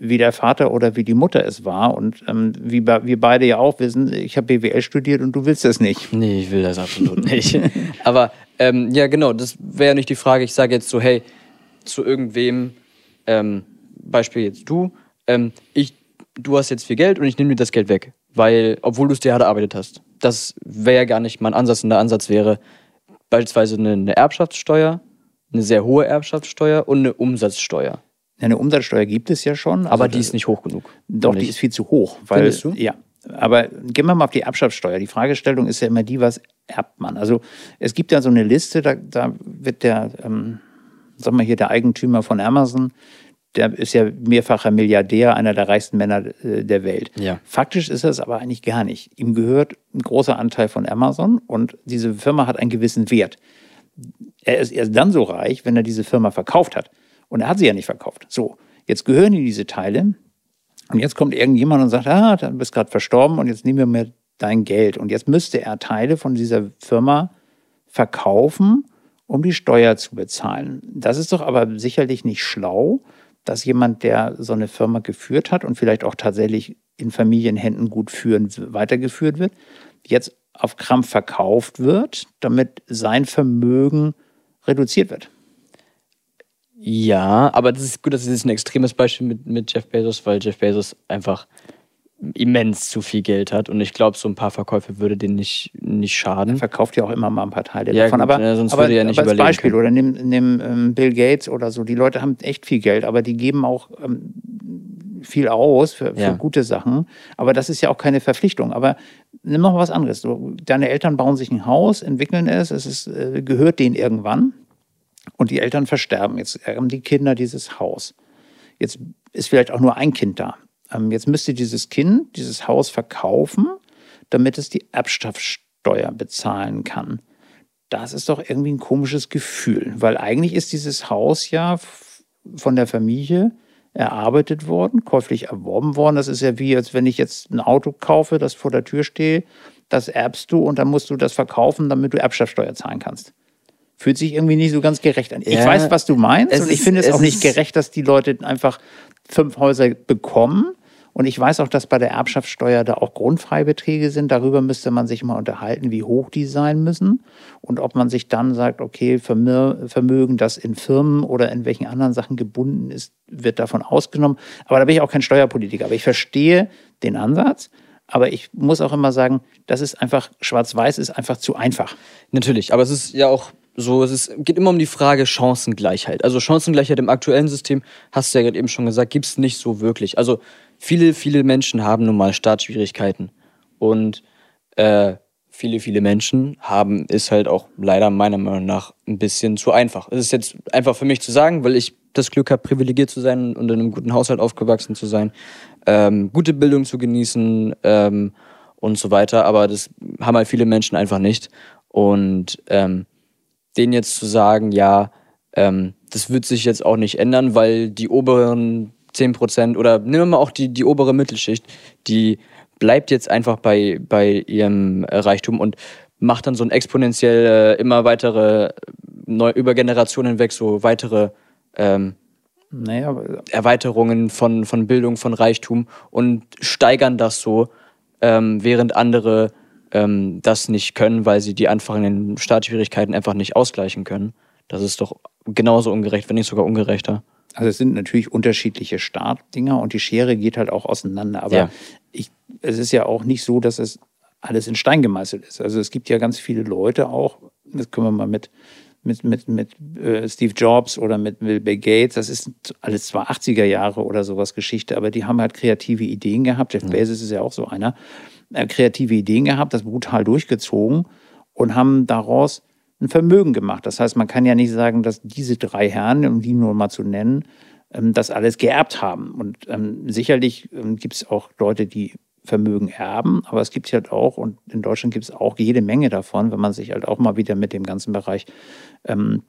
wie der Vater oder wie die Mutter es war. Und ähm, wie wir beide ja auch wissen, ich habe BWL studiert und du willst das nicht. Nee, ich will das absolut nicht. Aber ähm, ja, genau, das wäre nicht die Frage. Ich sage jetzt so, hey, zu irgendwem, ähm, Beispiel jetzt du, ähm, ich, du hast jetzt viel Geld und ich nehme dir das Geld weg. Weil, obwohl du es dir hart erarbeitet hast. Das wäre ja gar nicht mein Ansatz. Und der Ansatz wäre beispielsweise eine, eine Erbschaftssteuer, eine sehr hohe Erbschaftssteuer und eine Umsatzsteuer. Eine Umsatzsteuer gibt es ja schon. Also aber die ist nicht hoch genug. Doch, die ist viel zu hoch. Weil, Findest du? Ja, Aber gehen wir mal auf die Erbschaftssteuer. Die Fragestellung ist ja immer die, was erbt man? Also es gibt ja so eine Liste, da, da wird der, ähm, sag mal hier, der Eigentümer von Amazon, der ist ja mehrfacher Milliardär, einer der reichsten Männer äh, der Welt. Ja. Faktisch ist es aber eigentlich gar nicht. Ihm gehört ein großer Anteil von Amazon und diese Firma hat einen gewissen Wert. Er ist erst dann so reich, wenn er diese Firma verkauft hat. Und er hat sie ja nicht verkauft. So, jetzt gehören ihm diese Teile. Und jetzt kommt irgendjemand und sagt, ah, du bist gerade verstorben und jetzt nehmen wir mir dein Geld. Und jetzt müsste er Teile von dieser Firma verkaufen, um die Steuer zu bezahlen. Das ist doch aber sicherlich nicht schlau, dass jemand, der so eine Firma geführt hat und vielleicht auch tatsächlich in Familienhänden gut führen, weitergeführt wird, jetzt auf Krampf verkauft wird, damit sein Vermögen reduziert wird. Ja, aber das ist gut, das ist ein extremes Beispiel mit, mit Jeff Bezos, weil Jeff Bezos einfach immens zu viel Geld hat und ich glaube, so ein paar Verkäufe würde den nicht, nicht schaden. Er verkauft ja auch immer mal ein paar Teile Ja, davon. gut, aber ja, sonst aber, würde er nicht aber als Beispiel, können. oder nimm, nimm ähm, Bill Gates oder so. Die Leute haben echt viel Geld, aber die geben auch ähm, viel aus für, für Ja. gute Sachen. Aber das ist ja auch keine Verpflichtung. Aber nimm noch was anderes. Deine Eltern bauen sich ein Haus, entwickeln es, es ist, äh, gehört denen irgendwann und die Eltern versterben. Jetzt erben die Kinder dieses Haus. Jetzt ist vielleicht auch nur ein Kind da. Ähm, jetzt müsste dieses Kind dieses Haus verkaufen, damit es die Erbschaftssteuer bezahlen kann. Das ist doch irgendwie ein komisches Gefühl, weil eigentlich ist dieses Haus ja von der Familie erarbeitet worden, käuflich erworben worden. Das ist ja wie, als wenn ich jetzt ein Auto kaufe, das vor der Tür steht, das erbst du und dann musst du das verkaufen, damit du Erbschaftssteuer zahlen kannst. Fühlt sich irgendwie nicht so ganz gerecht an. Ich Ja, weiß, was du meinst und ich finde es es auch nicht gerecht, dass die Leute einfach fünf Häuser bekommen. Und ich weiß auch, dass bei der Erbschaftssteuer da auch Grundfreibeträge sind. Darüber müsste man sich mal unterhalten, wie hoch die sein müssen. Und ob man sich dann sagt, okay, Vermö- Vermögen, das in Firmen oder in welchen anderen Sachen gebunden ist, wird davon ausgenommen. Aber da bin ich auch kein Steuerpolitiker. Aber ich verstehe den Ansatz. Aber ich muss auch immer sagen, das ist einfach, schwarz-weiß ist einfach zu einfach. Natürlich, aber es ist ja auch so, es ist, geht immer um die Frage Chancengleichheit. Also Chancengleichheit im aktuellen System, hast du ja gerade eben schon gesagt, gibt es nicht so wirklich. Also viele, viele Menschen haben nun mal Startschwierigkeiten. Und äh, viele, viele Menschen haben, ist halt auch leider meiner Meinung nach ein bisschen zu einfach. Es ist jetzt einfach für mich zu sagen, weil ich das Glück habe, privilegiert zu sein und in einem guten Haushalt aufgewachsen zu sein, ähm, gute Bildung zu genießen ähm, und so weiter. Aber das haben halt viele Menschen einfach nicht. Und ähm, denen jetzt zu sagen, ja, ähm, das wird sich jetzt auch nicht ändern, weil die oberen 10% oder nehmen wir mal auch die, die obere Mittelschicht, die bleibt jetzt einfach bei, bei ihrem Reichtum und macht dann so ein exponentiell äh, immer weitere, neu, über Generationen hinweg so weitere ähm, Naja, Erweiterungen von, von Bildung, von Reichtum und steigern das so, ähm, während andere ähm, das nicht können, weil sie die anfangenden Startschwierigkeiten einfach nicht ausgleichen können. Das ist doch genauso ungerecht, wenn nicht sogar ungerechter. Also es sind natürlich unterschiedliche Startdinger und die Schere geht halt auch auseinander. Aber Ja. ich, es ist ja auch nicht so, dass es alles in Stein gemeißelt ist. Also es gibt ja ganz viele Leute auch, das können wir mal mit, mit, mit, mit äh, Steve Jobs oder mit Bill Gates, das ist alles zwar 80er Jahre oder sowas Geschichte, aber die haben halt kreative Ideen gehabt. Jeff Bezos ist ja auch so einer. Äh, kreative Ideen gehabt, das brutal durchgezogen und haben daraus ein Vermögen gemacht. Das heißt, man kann ja nicht sagen, dass diese drei Herren, um die nur mal zu nennen, ähm, das alles geerbt haben. Und ähm, sicherlich ähm, gibt es auch Leute, die Vermögen erben, aber es gibt halt auch, und in Deutschland gibt es auch jede Menge davon, wenn man sich halt auch mal wieder mit dem ganzen Bereich ähm,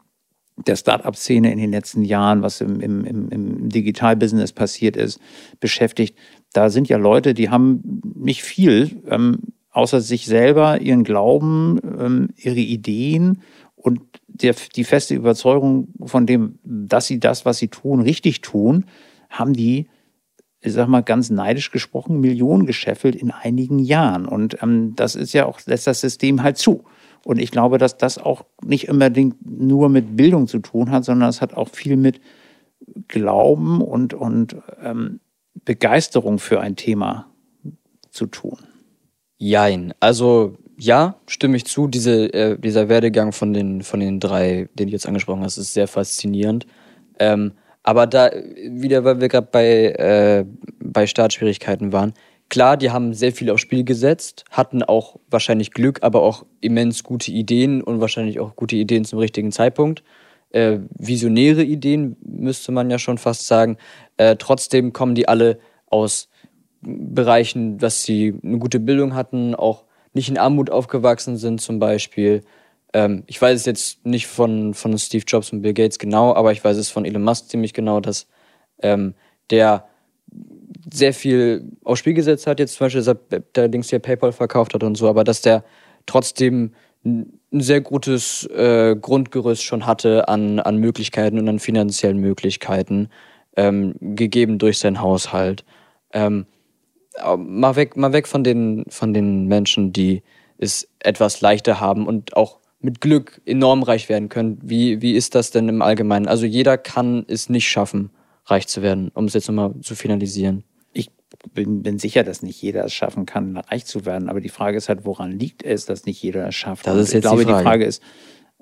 der Start-up-Szene in den letzten Jahren, was im, im, im, im Digital-Business passiert ist, beschäftigt. Da sind ja Leute, die haben nicht viel, ähm, außer sich selber, ihren Glauben, ähm, ihre Ideen und der, die feste Überzeugung von dem, dass sie das, was sie tun, richtig tun, haben die, ich sag mal ganz neidisch gesprochen, Millionen gescheffelt in einigen Jahren. Und ähm, das ist ja auch, lässt das System halt zu. Und ich glaube, dass das auch nicht unbedingt nur mit Bildung zu tun hat, sondern es hat auch viel mit Glauben und, und ähm, Begeisterung für ein Thema zu tun. Jein. Also ja, stimme ich zu. Diese, äh, dieser Werdegang von den, von den drei, den du jetzt angesprochen hast, ist sehr faszinierend. Ähm, aber da, wieder weil wir gerade bei, äh, bei Startschwierigkeiten waren, klar, die haben sehr viel aufs Spiel gesetzt, hatten auch wahrscheinlich Glück, aber auch immens gute Ideen und wahrscheinlich auch gute Ideen zum richtigen Zeitpunkt. Äh, visionäre Ideen, müsste man ja schon fast sagen. Äh, trotzdem kommen die alle aus Bereichen, dass sie eine gute Bildung hatten, auch nicht in Armut aufgewachsen sind zum Beispiel. Ähm, ich weiß es jetzt nicht von, von Steve Jobs und Bill Gates genau, aber ich weiß es von Elon Musk ziemlich genau, dass ähm, der sehr viel aufs Spiel gesetzt hat, jetzt zum Beispiel, dass er der Dings hier PayPal verkauft hat und so, aber dass der trotzdem ein sehr gutes äh, Grundgerüst schon hatte an, an Möglichkeiten und an finanziellen Möglichkeiten, ähm, gegeben durch seinen Haushalt. Ähm, mal weg, mal weg von den, von den Menschen, die es etwas leichter haben und auch mit Glück enorm reich werden können. Wie, wie ist das denn im Allgemeinen? Also jeder kann es nicht schaffen, reich zu werden, um es jetzt nochmal zu finalisieren. Ich bin, bin sicher, dass nicht jeder es schaffen kann, reich zu werden. Aber die Frage ist halt, woran liegt es, dass nicht jeder es schafft? Das ist jetzt ich glaube, die Frage. die Frage ist,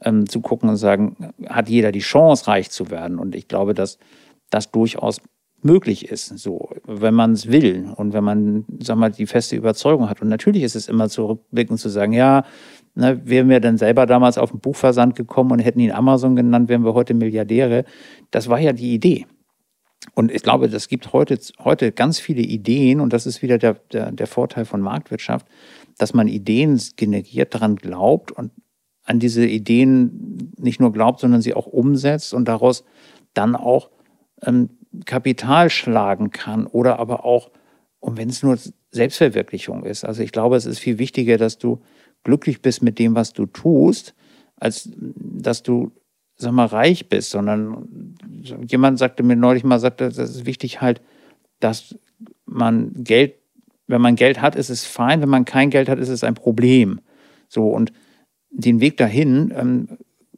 ähm, zu gucken und sagen, hat jeder die Chance, reich zu werden? Und ich glaube, dass das durchaus möglich ist, so, wenn man es will und wenn man, sag mal, die feste Überzeugung hat. Und natürlich ist es immer zurückblickend zu sagen, ja, ne, wären wir dann selber damals auf den Buchversand gekommen und hätten ihn Amazon genannt, wären wir heute Milliardäre. Das war ja die Idee. Und ich glaube, das gibt heute, heute ganz viele Ideen und das ist wieder der, der, der Vorteil von Marktwirtschaft, dass man Ideen generiert, daran glaubt und an diese Ideen nicht nur glaubt, sondern sie auch umsetzt und daraus dann auch ähm, Kapital schlagen kann oder aber auch, und wenn es nur Selbstverwirklichung ist. Also ich glaube, es ist viel wichtiger, dass du glücklich bist mit dem, was du tust, als dass du, sag mal, reich bist, sondern jemand sagte mir neulich mal, sagte, das ist wichtig halt, dass man Geld, wenn man Geld hat, ist es fein, wenn man kein Geld hat, ist es ein Problem. So und den Weg dahin ähm,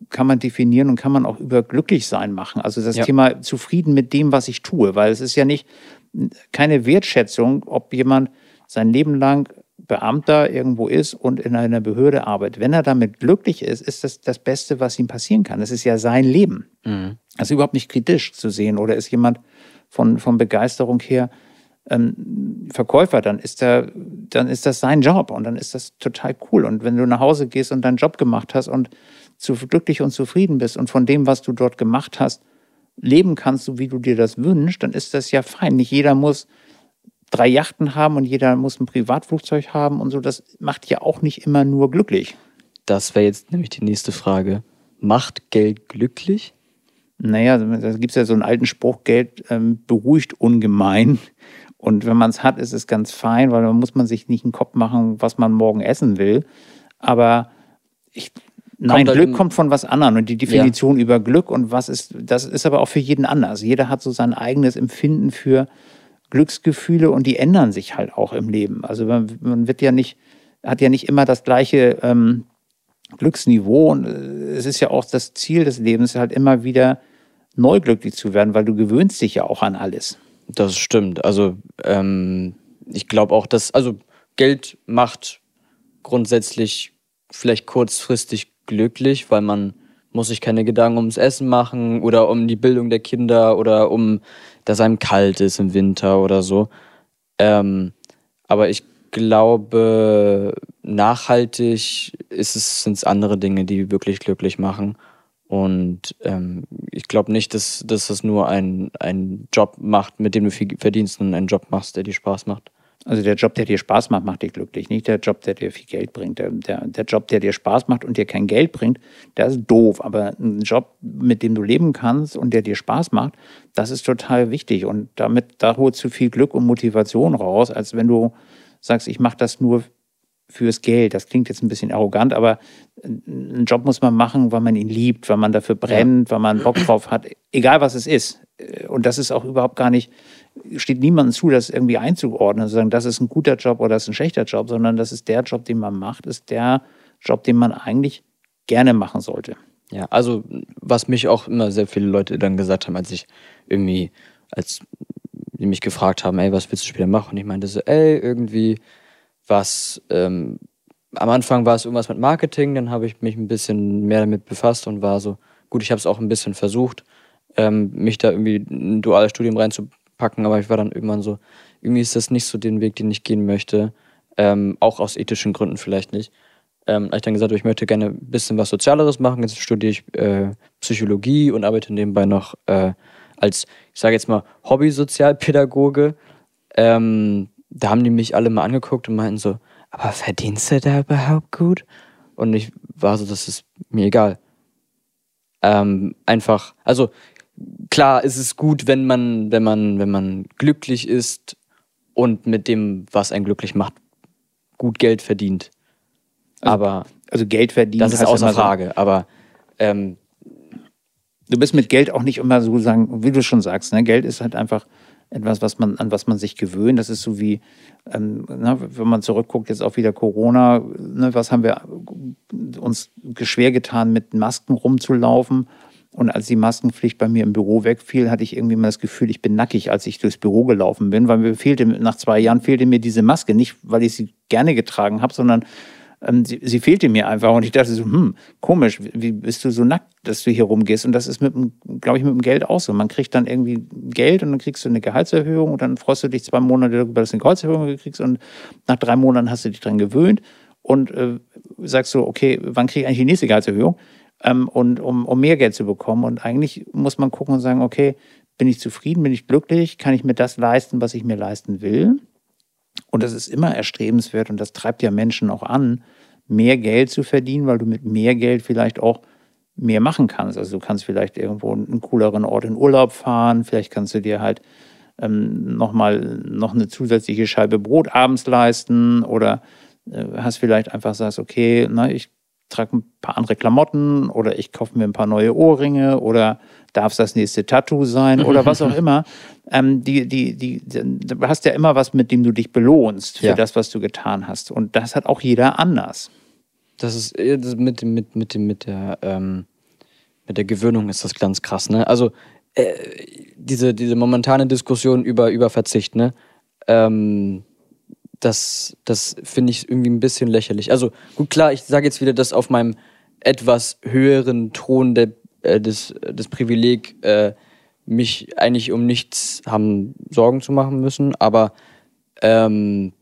kann man definieren und kann man auch über glücklich sein machen. Also das Ja. Thema zufrieden mit dem, was ich tue, weil es ist ja nicht keine Wertschätzung, ob jemand sein Leben lang Beamter irgendwo ist und in einer Behörde arbeitet. Wenn er damit glücklich ist, ist das das Beste, was ihm passieren kann. Das ist ja sein Leben. Das ist überhaupt nicht kritisch zu sehen. Oder ist jemand von, von Begeisterung her ähm, Verkäufer, dann ist, der, dann ist das sein Job und dann ist das total cool. Und wenn du nach Hause gehst und deinen Job gemacht hast und zu glücklich und zufrieden bist und von dem, was du dort gemacht hast, leben kannst, so wie du dir das wünschst, dann ist das ja fein. Nicht jeder muss drei Yachten haben und jeder muss ein Privatflugzeug haben und so. Das macht ja auch nicht immer nur glücklich. Das wäre jetzt nämlich die nächste Frage. Macht Geld glücklich? Naja, da gibt es ja so einen alten Spruch, Geld ähm, beruhigt ungemein. Und wenn man es hat, ist es ganz fein, weil dann muss man sich nicht einen Kopf machen, was man morgen essen will. Aber ich, nein, halt Glück kommt von was anderem. Und die Definition über Glück und was ist, das ist aber auch für jeden anders. Jeder hat so sein eigenes Empfinden für Glücksgefühle und die ändern sich halt auch im Leben. Also man, man wird ja nicht, hat ja nicht immer das gleiche ähm, Glücksniveau. Und äh, es ist ja auch das Ziel des Lebens, halt immer wieder neu glücklich zu werden, weil du gewöhnst dich ja auch an alles. Das stimmt. Also ähm, ich glaube auch, dass also Geld macht grundsätzlich vielleicht kurzfristig glücklich, weil man muss sich keine Gedanken ums Essen machen oder um die Bildung der Kinder oder um, dass einem kalt ist im Winter oder so. Ähm, aber ich glaube, nachhaltig ist es, sind es andere Dinge, die wirklich glücklich machen. Und ähm, ich glaube nicht, dass, dass das nur ein, ein Job macht, mit dem du viel verdienst, sondern einen Job machst, der dir Spaß macht. Also der Job, der dir Spaß macht, macht dich glücklich. Nicht der Job, der dir viel Geld bringt. Der, der, der Job, der dir Spaß macht und dir kein Geld bringt, der ist doof. Aber ein Job, mit dem du leben kannst und der dir Spaß macht, das ist total wichtig. Und damit, da holst du viel Glück und Motivation raus, als wenn du sagst, ich mache das nur fürs Geld. Das klingt jetzt ein bisschen arrogant, aber einen Job muss man machen, weil man ihn liebt, weil man dafür brennt, weil man Bock drauf hat, egal was es ist. Und das ist auch überhaupt gar nicht, steht niemandem zu, das irgendwie einzuordnen, zu sagen, das ist ein guter Job oder das ist ein schlechter Job, sondern das ist der Job, den man macht, ist der Job, den man eigentlich gerne machen sollte. Ja, also was mich auch immer sehr viele Leute dann gesagt haben, als ich irgendwie, als die mich gefragt haben, ey, was willst du später machen? Und ich meinte so, ey, irgendwie was, ähm, am Anfang war es irgendwas mit Marketing, dann habe ich mich ein bisschen mehr damit befasst und war so, gut, ich habe es auch ein bisschen versucht, ähm, mich da irgendwie in ein duales Studium reinzupacken, aber ich war dann irgendwann so, irgendwie ist das nicht so den Weg, den ich gehen möchte. Ähm, auch aus ethischen Gründen vielleicht nicht. Ähm, habe ich dann gesagt, ich möchte gerne ein bisschen was Sozialeres machen. Jetzt studiere ich äh, Psychologie und arbeite nebenbei noch äh, als, ich sage jetzt mal, Hobby-Sozialpädagoge. Ähm, da haben die mich alle mal angeguckt und meinten so, aber verdienst du da überhaupt gut? Und ich war so, das ist mir egal. Ähm, einfach, also klar ist es gut, wenn man, wenn man, wenn man glücklich ist und mit dem, was einen glücklich macht, gut Geld verdient. Also, aber also Geld verdienen. Das ist außer Frage. So, aber ähm, du bist mit Geld auch nicht immer so sagen, wie du schon sagst, ne? Geld ist halt einfach etwas, was man, an was man sich gewöhnt. Das ist so wie, ähm, na, wenn man zurückguckt, jetzt auch wieder Corona, ne, was haben wir uns schwer getan, mit Masken rumzulaufen. Und als die Maskenpflicht bei mir im Büro wegfiel, hatte ich irgendwie mal das Gefühl, ich bin nackig, als ich durchs Büro gelaufen bin, weil mir fehlte, nach zwei Jahren fehlte mir diese Maske. Nicht, weil ich sie gerne getragen habe, sondern ähm, sie, sie, fehlte mir einfach. Und ich dachte so, hm, komisch, wie bist du so nackt, dass du hier rumgehst? Und das ist mit, glaube ich, mit dem Geld auch so. Man kriegt dann irgendwie Geld und dann kriegst du eine Gehaltserhöhung und dann freust du dich zwei Monate darüber, dass du eine Gehaltserhöhung kriegst und nach drei Monaten hast du dich dran gewöhnt und äh, sagst so, okay, wann kriege ich eigentlich die nächste Gehaltserhöhung? Ähm, und um, um mehr Geld zu bekommen. Und eigentlich muss man gucken und sagen, okay, bin ich zufrieden, bin ich glücklich, kann ich mir das leisten, was ich mir leisten will? Und das ist immer erstrebenswert und das treibt ja Menschen auch an, mehr Geld zu verdienen, weil du mit mehr Geld vielleicht auch mehr machen kannst. Also du kannst vielleicht irgendwo einen cooleren Ort in Urlaub fahren, vielleicht kannst du dir halt ähm, nochmal noch eine zusätzliche Scheibe Brot abends leisten oder äh, hast vielleicht einfach sagst, okay, na, ich trage ein paar andere Klamotten oder ich kaufe mir ein paar neue Ohrringe oder darf es das nächste Tattoo sein oder was auch immer. Ähm, die, die, die, du hast ja immer was, mit dem du dich belohnst für ja. das, was du getan hast. Und das hat auch jeder anders. Das ist das mit, mit, mit, mit, der, ähm, mit der Gewöhnung ist das ganz krass, ne? Also äh, diese, diese momentane Diskussion über, über Verzicht, ne? Ähm, das, das finde ich irgendwie ein bisschen lächerlich. Also gut, klar, ich sage jetzt wieder das auf meinem etwas höheren Ton der, äh, des, des Privileg, äh, mich eigentlich um nichts haben Sorgen zu machen müssen, aber ähm,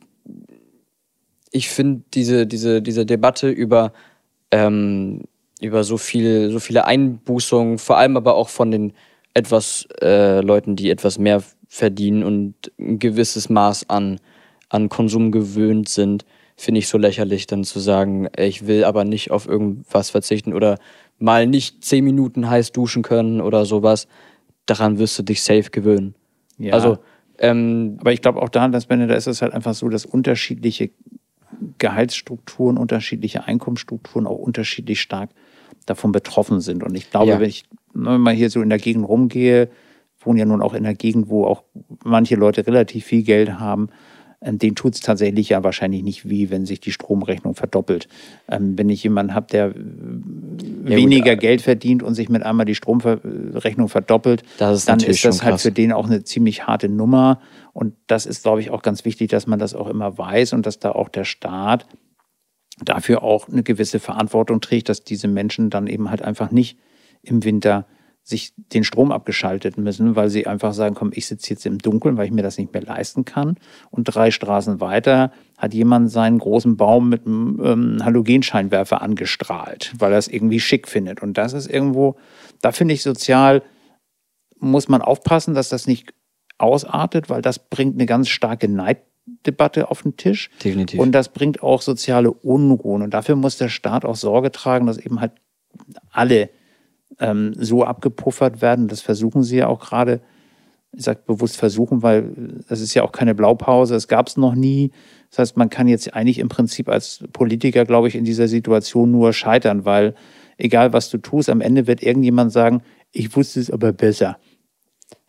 ich finde diese, diese, diese Debatte über, ähm, über so, viel, so viele Einbußungen, vor allem aber auch von den etwas äh, Leuten, die etwas mehr verdienen und ein gewisses Maß an an Konsum gewöhnt sind, finde ich so lächerlich, dann zu sagen, ich will aber nicht auf irgendwas verzichten oder mal nicht zehn Minuten heiß duschen können oder sowas. Daran wirst du dich safe gewöhnen. Ja. Also, ähm, aber ich glaube auch da, dass wenn da ist es halt einfach so, dass unterschiedliche Gehaltsstrukturen, unterschiedliche Einkommensstrukturen auch unterschiedlich stark davon betroffen sind. Und ich glaube, ja. wenn ich mal hier so in der Gegend rumgehe, wohne ja nun auch in der Gegend, wo auch manche Leute relativ viel Geld haben, den tut es tatsächlich ja wahrscheinlich nicht wie, wenn sich die Stromrechnung verdoppelt. Ähm, wenn ich jemanden habe, der ja, weniger gut, Geld verdient und sich mit einmal die Stromrechnung verdoppelt, ist dann ist das halt für den auch eine ziemlich harte Nummer. Und das ist, glaube ich, auch ganz wichtig, dass man das auch immer weiß und dass da auch der Staat dafür auch eine gewisse Verantwortung trägt, dass diese Menschen dann eben halt einfach nicht im Winter sich den Strom abgeschaltet müssen, weil sie einfach sagen, komm, ich sitze jetzt im Dunkeln, weil ich mir das nicht mehr leisten kann. Und drei Straßen weiter hat jemand seinen großen Baum mit einem ähm, Halogenscheinwerfer angestrahlt, weil er es irgendwie schick findet. Und das ist irgendwo, da finde ich sozial, muss man aufpassen, dass das nicht ausartet, weil das bringt eine ganz starke Neiddebatte auf den Tisch. Definitiv. Und das bringt auch soziale Unruhen. Und dafür muss der Staat auch Sorge tragen, dass eben halt alle ähm, so abgepuffert werden. Das versuchen sie ja auch gerade. Ich sage bewusst versuchen, weil das ist ja auch keine Blaupause, es gab es noch nie. Das heißt, man kann jetzt eigentlich im Prinzip als Politiker, glaube ich, in dieser Situation nur scheitern, weil egal was du tust, am Ende wird irgendjemand sagen, ich wusste es aber besser.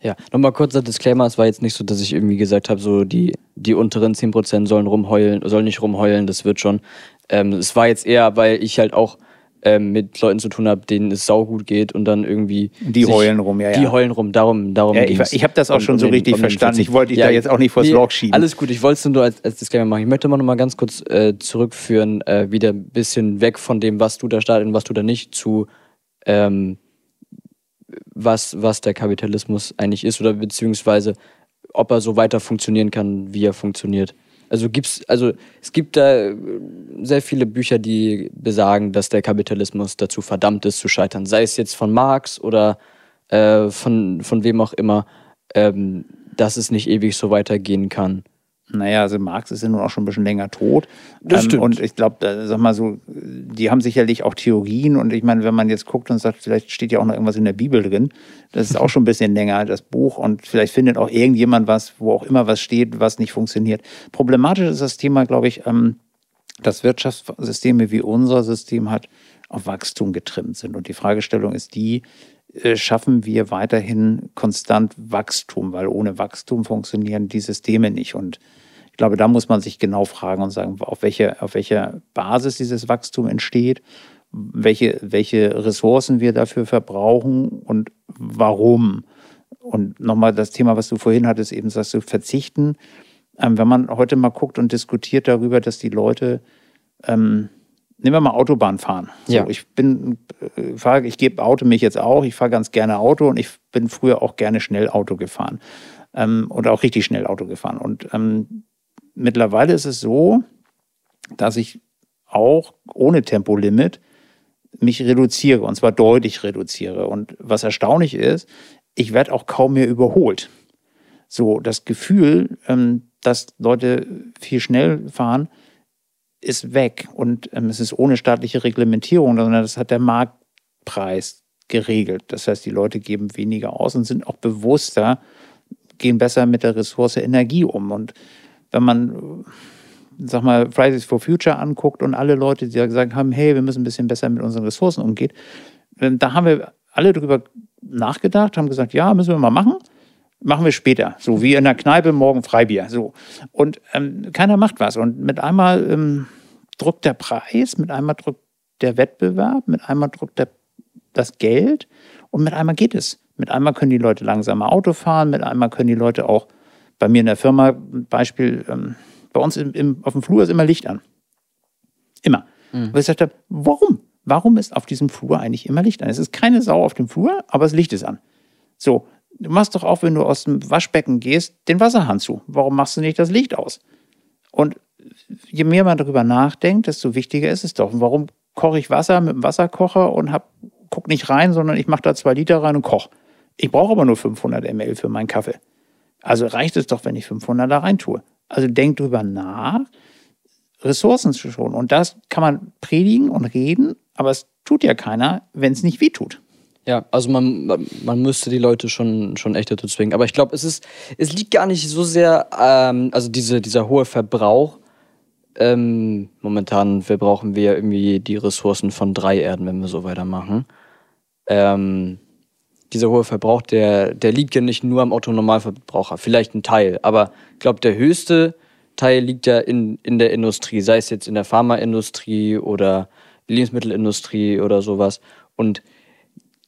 Ja, nochmal kurzer Disclaimer, es war jetzt nicht so, dass ich irgendwie gesagt habe, so die, die unteren 10% sollen rumheulen, sollen nicht rumheulen, das wird schon. Ähm, es war jetzt eher, weil ich halt auch ähm, mit Leuten zu tun habe, denen es saugut geht und dann irgendwie. Die heulen rum, ja, ja. Die heulen rum, darum, darum ja, Ich, ich habe das auch schon so den, richtig verstanden. Ich wollte dich ja, da jetzt auch nicht vors nee, schieben. Alles gut, ich wollte es nur als, als Disclaimer machen. Ich möchte mal noch mal ganz kurz äh, zurückführen, äh, wieder ein bisschen weg von dem, was du da startest und was du da nicht, zu ähm, was, was der Kapitalismus eigentlich ist oder beziehungsweise ob er so weiter funktionieren kann, wie er funktioniert. Also gibt's, also es gibt da äh, sehr viele Bücher, die besagen, dass der Kapitalismus dazu verdammt ist zu scheitern. Sei es jetzt von Marx oder äh, von, von wem auch immer, ähm, dass es nicht ewig so weitergehen kann. Naja, also Marx ist ja nun auch schon ein bisschen länger tot. Das Ähm, stimmt. Und ich glaube, sag mal so, die haben sicherlich auch Theorien. Und ich meine, wenn man jetzt guckt und sagt, vielleicht steht ja auch noch irgendwas in der Bibel drin, das ist auch schon ein bisschen länger, das Buch. Und vielleicht findet auch irgendjemand was, wo auch immer was steht, was nicht funktioniert. Problematisch ist das Thema, glaube ich, ähm, dass Wirtschaftssysteme wie unser System hat, auf Wachstum getrimmt sind. Und die Fragestellung ist die, äh, schaffen wir weiterhin konstant Wachstum, weil ohne Wachstum funktionieren die Systeme nicht. Und ich glaube, da muss man sich genau fragen und sagen, auf welcher, auf welcher Basis dieses Wachstum entsteht, welche, welche Ressourcen wir dafür verbrauchen und warum. Und nochmal das Thema, was du vorhin hattest, eben sagst du, verzichten. Ähm, wenn man heute mal guckt und diskutiert darüber, dass die Leute, ähm, nehmen wir mal Autobahn fahren. So, Ja. Ich bin, äh, fahre, ich gebe Auto mich jetzt auch, ich fahre ganz gerne Auto und ich bin früher auch gerne schnell Auto gefahren. Ähm, und auch richtig schnell Auto gefahren. Und ähm, mittlerweile ist es so, dass ich auch ohne Tempolimit mich reduziere und zwar deutlich reduziere. Und was erstaunlich ist, ich werde auch kaum mehr überholt. So, das Gefühl, ähm, dass Leute viel schnell fahren, ist weg. Und ähm, es ist ohne staatliche Reglementierung, sondern das hat der Marktpreis geregelt. Das heißt, die Leute geben weniger aus und sind auch bewusster, gehen besser mit der Ressource Energie um. Und wenn man, sag mal, Fridays for Future anguckt und alle Leute, die da gesagt haben, hey, wir müssen ein bisschen besser mit unseren Ressourcen umgehen, ähm, da haben wir alle drüber nachgedacht, haben gesagt, ja, müssen wir mal machen. Machen wir später. So wie in der Kneipe morgen Freibier. So. Und ähm, keiner macht was. Und mit einmal ähm, drückt der Preis, mit einmal drückt der Wettbewerb, mit einmal drückt der, das Geld und mit einmal geht es. Mit einmal können die Leute langsamer Auto fahren, mit einmal können die Leute auch bei mir in der Firma, Beispiel, ähm, bei uns im, im, auf dem Flur ist immer Licht an. Immer. Weil ich gesagt habe, warum? Warum ist auf diesem Flur eigentlich immer Licht an? Es ist keine Sau auf dem Flur, aber das Licht ist an. So, du machst doch auch, wenn du aus dem Waschbecken gehst, den Wasserhahn zu. Warum machst du nicht das Licht aus? Und je mehr man darüber nachdenkt, desto wichtiger ist es doch. Und warum koche ich Wasser mit dem Wasserkocher und hab, guck nicht rein, sondern ich mache da zwei Liter rein und koche. Ich brauche aber nur 500 ml für meinen Kaffee. Also reicht es doch, wenn ich 500 da rein tue. Also denk drüber nach, Ressourcen zu schonen. Und das kann man predigen und reden, aber es tut ja keiner, wenn es nicht weh tut. Ja, also man, man- müsste die Leute schon, schon echt dazu zwingen. Aber ich glaube, es es liegt gar nicht so sehr, ähm, also diese, dieser hohe Verbrauch. Ähm, momentan verbrauchen wir irgendwie die Ressourcen von drei Erden, wenn wir so weitermachen. Ähm, dieser hohe Verbrauch, der, der liegt ja nicht nur am Autonormalverbraucher, vielleicht ein Teil, aber ich glaube, der höchste Teil liegt ja in, in der Industrie, sei es jetzt in der Pharmaindustrie oder Lebensmittelindustrie oder sowas. Und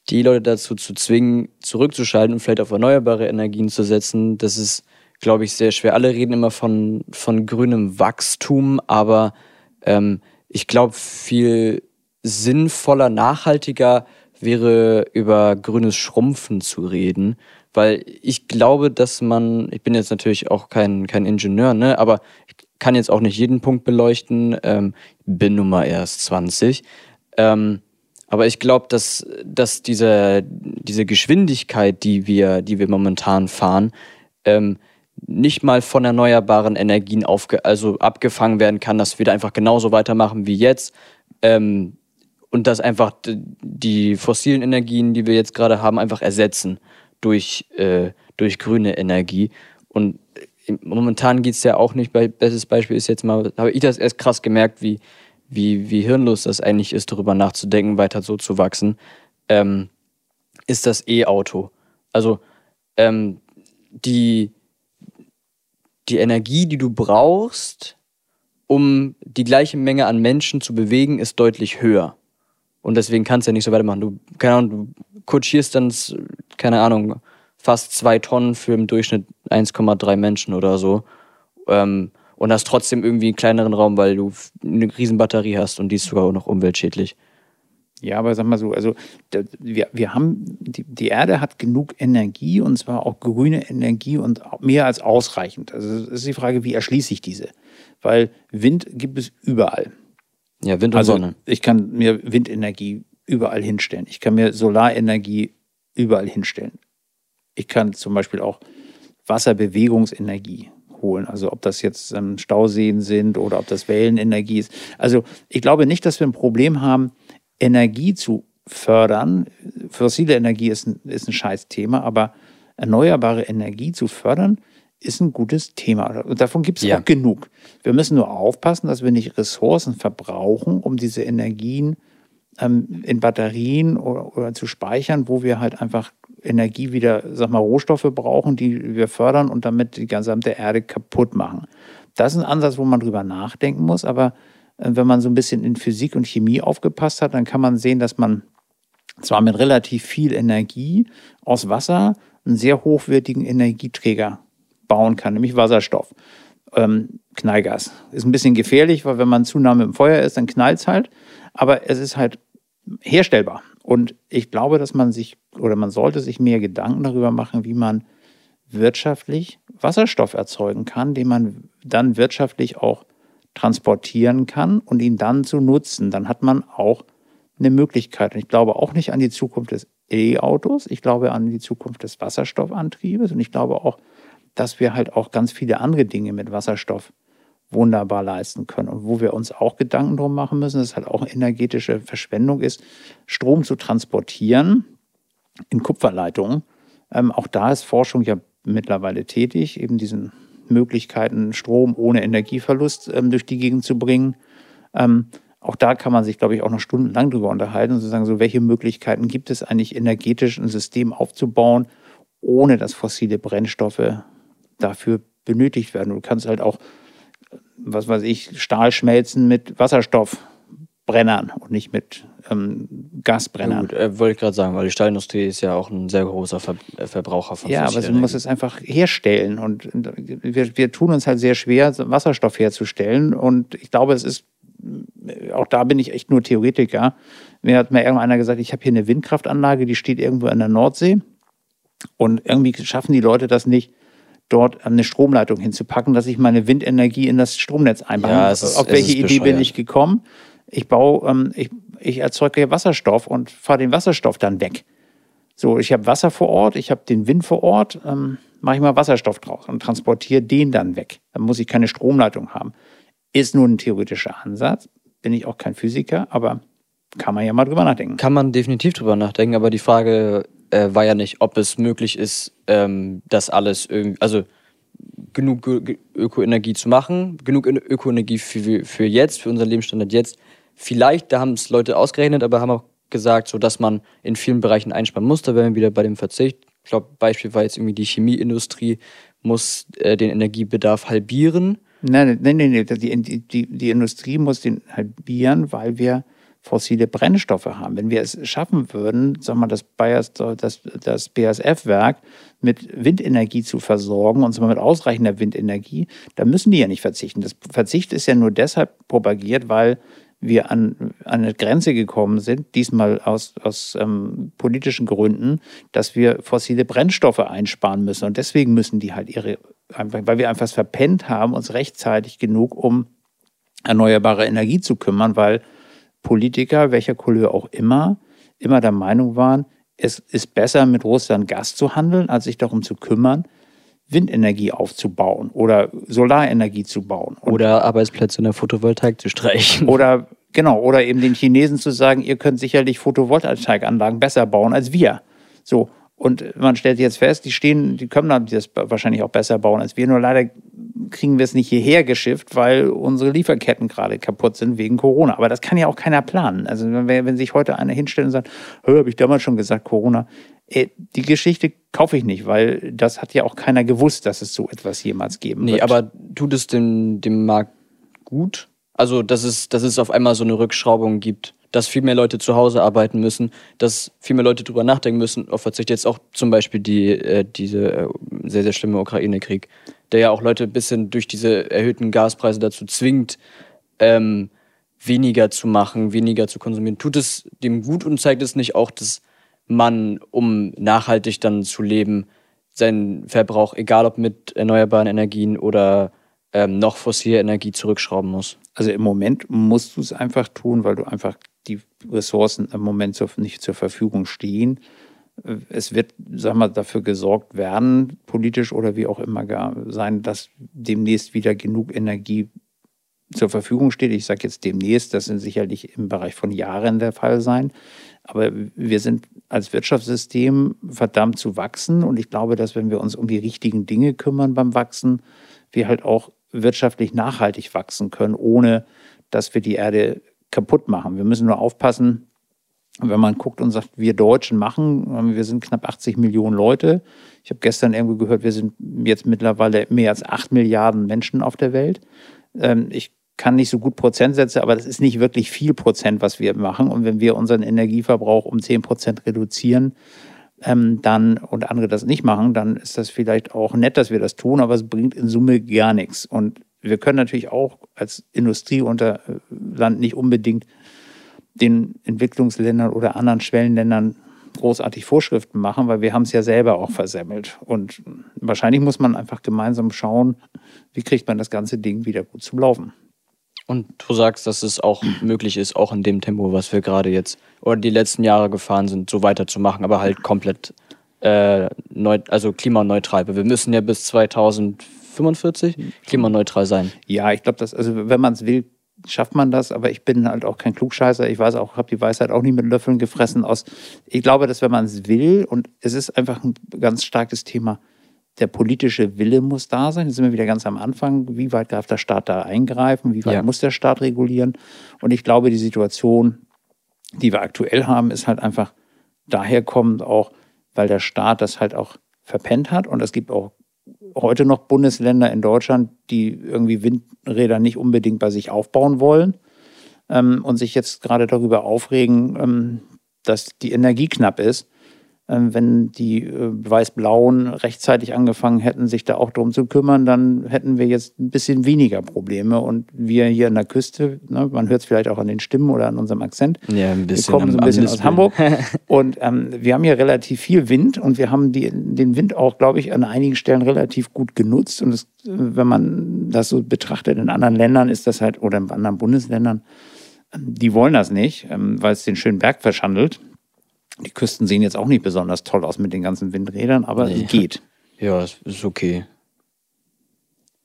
die Leute dazu zu zwingen, zurückzuschalten und vielleicht auf erneuerbare Energien zu setzen, das ist, glaube ich, sehr schwer. Alle reden immer von, von grünem Wachstum, aber ähm, ich glaube, viel sinnvoller, nachhaltiger wäre über grünes Schrumpfen zu reden, weil ich glaube, dass man, ich bin jetzt natürlich auch kein, kein Ingenieur, ne, aber ich kann jetzt auch nicht jeden Punkt beleuchten, ähm, bin nun mal erst 20. Ähm, aber ich glaube, dass, dass diese, diese Geschwindigkeit, die wir, die wir momentan fahren, ähm, nicht mal von erneuerbaren Energien aufge also abgefangen werden kann, dass wir da einfach genauso weitermachen wie jetzt. Ähm, und dass einfach die fossilen Energien, die wir jetzt gerade haben, einfach ersetzen durch, äh, durch grüne Energie. Und äh, momentan geht's ja auch nicht, bestes Beispiel ist jetzt mal, habe ich das erst krass gemerkt, wie, wie, wie hirnlos das eigentlich ist, darüber nachzudenken, weiter so zu wachsen, ähm, ist das E-Auto. Also ähm, die, die Energie, die du brauchst, um die gleiche Menge an Menschen zu bewegen, ist deutlich höher. Und deswegen kannst du ja nicht so weitermachen. Du, keine Ahnung, du kutschierst dann, keine Ahnung, fast zwei Tonnen für im Durchschnitt 1,3 Menschen oder so. Ähm, und hast trotzdem irgendwie einen kleineren Raum, weil du eine riesen Batterie hast und die ist sogar auch noch umweltschädlich. Ja, aber sag mal so, also wir, wir haben, die, die Erde hat genug Energie und zwar auch grüne Energie und mehr als ausreichend. Also es ist die Frage, wie erschließe ich diese? Weil Wind gibt es überall. Ja, Wind und Also Sonne. ich kann mir Windenergie überall hinstellen. Ich kann mir Solarenergie überall hinstellen. Ich kann zum Beispiel auch Wasserbewegungsenergie holen. Also ob das jetzt ähm, Stauseen sind oder ob das Wellenenergie ist. Also ich glaube nicht, dass wir ein Problem haben, Energie zu fördern. Fossile Energie ist ein, ist ein Scheißthema, aber erneuerbare Energie zu fördern, ist ein gutes Thema. Und davon gibt es Ja. auch genug. Wir müssen nur aufpassen, dass wir nicht Ressourcen verbrauchen, um diese Energien ähm, in Batterien oder, oder zu speichern, wo wir halt einfach Energie wieder, sag mal, Rohstoffe brauchen, die wir fördern und damit die gesamte Erde kaputt machen. Das ist ein Ansatz, wo man drüber nachdenken muss, aber äh, wenn man so ein bisschen in Physik und Chemie aufgepasst hat, dann kann man sehen, dass man zwar mit relativ viel Energie aus Wasser einen sehr hochwertigen Energieträger bauen kann, nämlich Wasserstoff. Ähm, Knallgas. Ist ein bisschen gefährlich, weil wenn man zu nah mit dem Feuer ist, dann knallt es halt. Aber es ist halt herstellbar. Und ich glaube, dass man sich oder man sollte sich mehr Gedanken darüber machen, wie man wirtschaftlich Wasserstoff erzeugen kann, den man dann wirtschaftlich auch transportieren kann und ihn dann zu nutzen. Dann hat man auch eine Möglichkeit. Und ich glaube auch nicht an die Zukunft des E-Autos. Ich glaube an die Zukunft des Wasserstoffantriebes. Und ich glaube auch, dass wir halt auch ganz viele andere Dinge mit Wasserstoff wunderbar leisten können. Und wo wir uns auch Gedanken drum machen müssen, dass es halt auch energetische Verschwendung ist, Strom zu transportieren in Kupferleitungen. Ähm, auch da ist Forschung ja mittlerweile tätig, eben diesen Möglichkeiten, Strom ohne Energieverlust ähm, durch die Gegend zu bringen. Ähm, auch da kann man sich, glaube ich, auch noch stundenlang drüber unterhalten und zu sagen, so welche Möglichkeiten gibt es eigentlich energetisch ein System aufzubauen, ohne dass fossile Brennstoffe dafür benötigt werden. Du kannst halt auch, was weiß ich, Stahl schmelzen mit Wasserstoffbrennern und nicht mit ähm, Gasbrennern. Gut, äh, wollte ich gerade sagen, weil die Stahlindustrie ist ja auch ein sehr großer Ver äh, Verbraucher von Ja, aber man muss es einfach herstellen. Und wir, wir tun uns halt sehr schwer, Wasserstoff herzustellen. Und ich glaube, es ist, auch da bin ich echt nur Theoretiker. Mir hat mal irgendwann einer gesagt, ich habe hier eine Windkraftanlage, die steht irgendwo in der Nordsee. Und irgendwie schaffen die Leute das nicht, dort eine Stromleitung hinzupacken, dass ich meine Windenergie in das Stromnetz einbaue. Ja, ist- Auf welche Idee bin ich gekommen? Ich baue, ähm, ich, ich erzeuge hier Wasserstoff und fahre den Wasserstoff dann weg. So, ich habe Wasser vor Ort, ich habe den Wind vor Ort, ähm, mache ich mal Wasserstoff draus und transportiere den dann weg. Dann muss ich keine Stromleitung haben. Ist nur ein theoretischer Ansatz, bin ich auch kein Physiker, aber kann man ja mal drüber nachdenken. Kann man definitiv drüber nachdenken, aber die Frage äh, war ja nicht, ob es möglich ist, ähm, das alles irgendwie, also genug Ökoenergie zu machen, genug Ökoenergie für, für jetzt, für unseren Lebensstandard jetzt. Vielleicht, da haben es Leute ausgerechnet, aber haben auch gesagt, so dass man in vielen Bereichen einsparen muss. Da wären wir wieder bei dem Verzicht. Ich glaube, Beispiel war jetzt irgendwie die Chemieindustrie muss äh, den Energiebedarf halbieren. Nein, nein, nein, nein. Die, die, die Industrie muss den halbieren, weil wir fossile Brennstoffe haben. Wenn wir es schaffen würden, wir mal, das, Bayers, das, das BASF-Werk mit Windenergie zu versorgen, und zwar mit ausreichender Windenergie, dann müssen die ja nicht verzichten. Das Verzicht ist ja nur deshalb propagiert, weil wir an, an eine Grenze gekommen sind, diesmal aus, aus ähm, politischen Gründen, dass wir fossile Brennstoffe einsparen müssen. Und deswegen müssen die halt ihre, weil wir einfach verpennt haben, uns rechtzeitig genug um erneuerbare Energie zu kümmern, weil Politiker, welcher Couleur auch immer, immer der Meinung waren, es ist besser, mit Russland Gas zu handeln, als sich darum zu kümmern, Windenergie aufzubauen oder Solarenergie zu bauen. Und Oder Arbeitsplätze in der Photovoltaik zu streichen. oder genau, oder eben den Chinesen zu sagen, ihr könnt sicherlich Photovoltaikanlagen besser bauen als wir. So. Und man stellt jetzt fest, die stehen, die können dann das wahrscheinlich auch besser bauen als wir. Nur leider kriegen wir es nicht hierher geschifft, weil unsere Lieferketten gerade kaputt sind wegen Corona. Aber das kann ja auch keiner planen. Also wenn, wenn sich heute einer hinstellt und sagt, habe ich damals schon gesagt, Corona, äh, die Geschichte kaufe ich nicht, weil das hat ja auch keiner gewusst, dass es so etwas jemals geben Nee, wird. aber tut es dem, dem Markt gut? Also, dass es, dass es auf einmal so eine Rückschraubung gibt, dass viel mehr Leute zu Hause arbeiten müssen, dass viel mehr Leute drüber nachdenken müssen, auf Verzicht jetzt auch zum Beispiel die, äh, diese äh, sehr, sehr schlimme Ukraine-Krieg, der ja auch Leute ein bisschen durch diese erhöhten Gaspreise dazu zwingt, ähm, weniger zu machen, weniger zu konsumieren? Tut es dem gut und zeigt es nicht auch, dass man, um nachhaltig dann zu leben, seinen Verbrauch, egal ob mit erneuerbaren Energien oder ähm, noch fossile Energie zurückschrauben muss? Also im Moment musst du es einfach tun, weil du einfach Ressourcen im Moment nicht zur Verfügung stehen. Es wird, sag mal, dafür gesorgt werden, politisch oder wie auch immer gar sein, dass demnächst wieder genug Energie zur Verfügung steht. Ich sage jetzt demnächst, das sind sicherlich im Bereich von Jahren der Fall sein. Aber wir sind als Wirtschaftssystem verdammt zu wachsen. Und ich glaube, dass wenn wir uns um die richtigen Dinge kümmern beim Wachsen, wir halt auch wirtschaftlich nachhaltig wachsen können, ohne dass wir die Erde kaputt machen. Wir müssen nur aufpassen, wenn man guckt und sagt, wir Deutschen machen, wir sind knapp 80 Millionen Leute. Ich habe gestern irgendwo gehört, wir sind jetzt mittlerweile mehr als 8 Milliarden Menschen auf der Welt. Ähm, ich kann nicht so gut Prozentsätze, aber das ist nicht wirklich viel Prozent, was wir machen. Und wenn wir unseren Energieverbrauch um 10 Prozent reduzieren, ähm, dann und andere das nicht machen, dann ist das vielleicht auch nett, dass wir das tun, aber es bringt in Summe gar nichts. Und wir können natürlich auch als Industrieunterland nicht unbedingt den Entwicklungsländern oder anderen Schwellenländern großartig Vorschriften machen, weil wir haben es ja selber auch versemmelt. Und wahrscheinlich muss man einfach gemeinsam schauen, wie kriegt man das ganze Ding wieder gut zum Laufen. Und du sagst, dass es auch möglich ist, auch in dem Tempo, was wir gerade jetzt oder die letzten Jahre gefahren sind, so weiterzumachen, aber halt komplett äh, neu, also klimaneutral. Wir müssen ja bis 2045 klimaneutral sein. Ja, ich glaube, dass, also wenn man es will, schafft man das, aber ich bin halt auch kein Klugscheißer. Ich weiß auch, habe die Weisheit auch nicht mit Löffeln gefressen aus. Ich glaube, dass wenn man es will, und es ist einfach ein ganz starkes Thema, der politische Wille muss da sein. Jetzt sind wir wieder ganz am Anfang. Wie weit darf der Staat da eingreifen? Wie weit ja. muss der Staat regulieren? Und ich glaube, die Situation, die wir aktuell haben, ist halt einfach daher kommend auch, weil der Staat das halt auch verpennt hat. Und es gibt auch heute noch Bundesländer in Deutschland, die irgendwie Windräder nicht unbedingt bei sich aufbauen wollen ähm, und sich jetzt gerade darüber aufregen, ähm, dass die Energie knapp ist. Ähm, wenn die äh, Weiß-Blauen rechtzeitig angefangen hätten, sich da auch drum zu kümmern, dann hätten wir jetzt ein bisschen weniger Probleme. Und wir hier an der Küste, ne, man hört es vielleicht auch an den Stimmen oder an unserem Akzent, ja, ein bisschen wir kommen so ein bisschen aus Hamburg. und ähm, wir haben hier relativ viel Wind und wir haben die, den Wind auch, glaube ich, an einigen Stellen relativ gut genutzt. Und das, wenn man das so betrachtet, in anderen Ländern ist das halt, oder in anderen Bundesländern, ähm, die wollen das nicht, ähm, weil es den schönen Berg verschandelt. Die Küsten sehen jetzt auch nicht besonders toll aus mit den ganzen Windrädern, aber nee. es geht. Ja, es ist okay.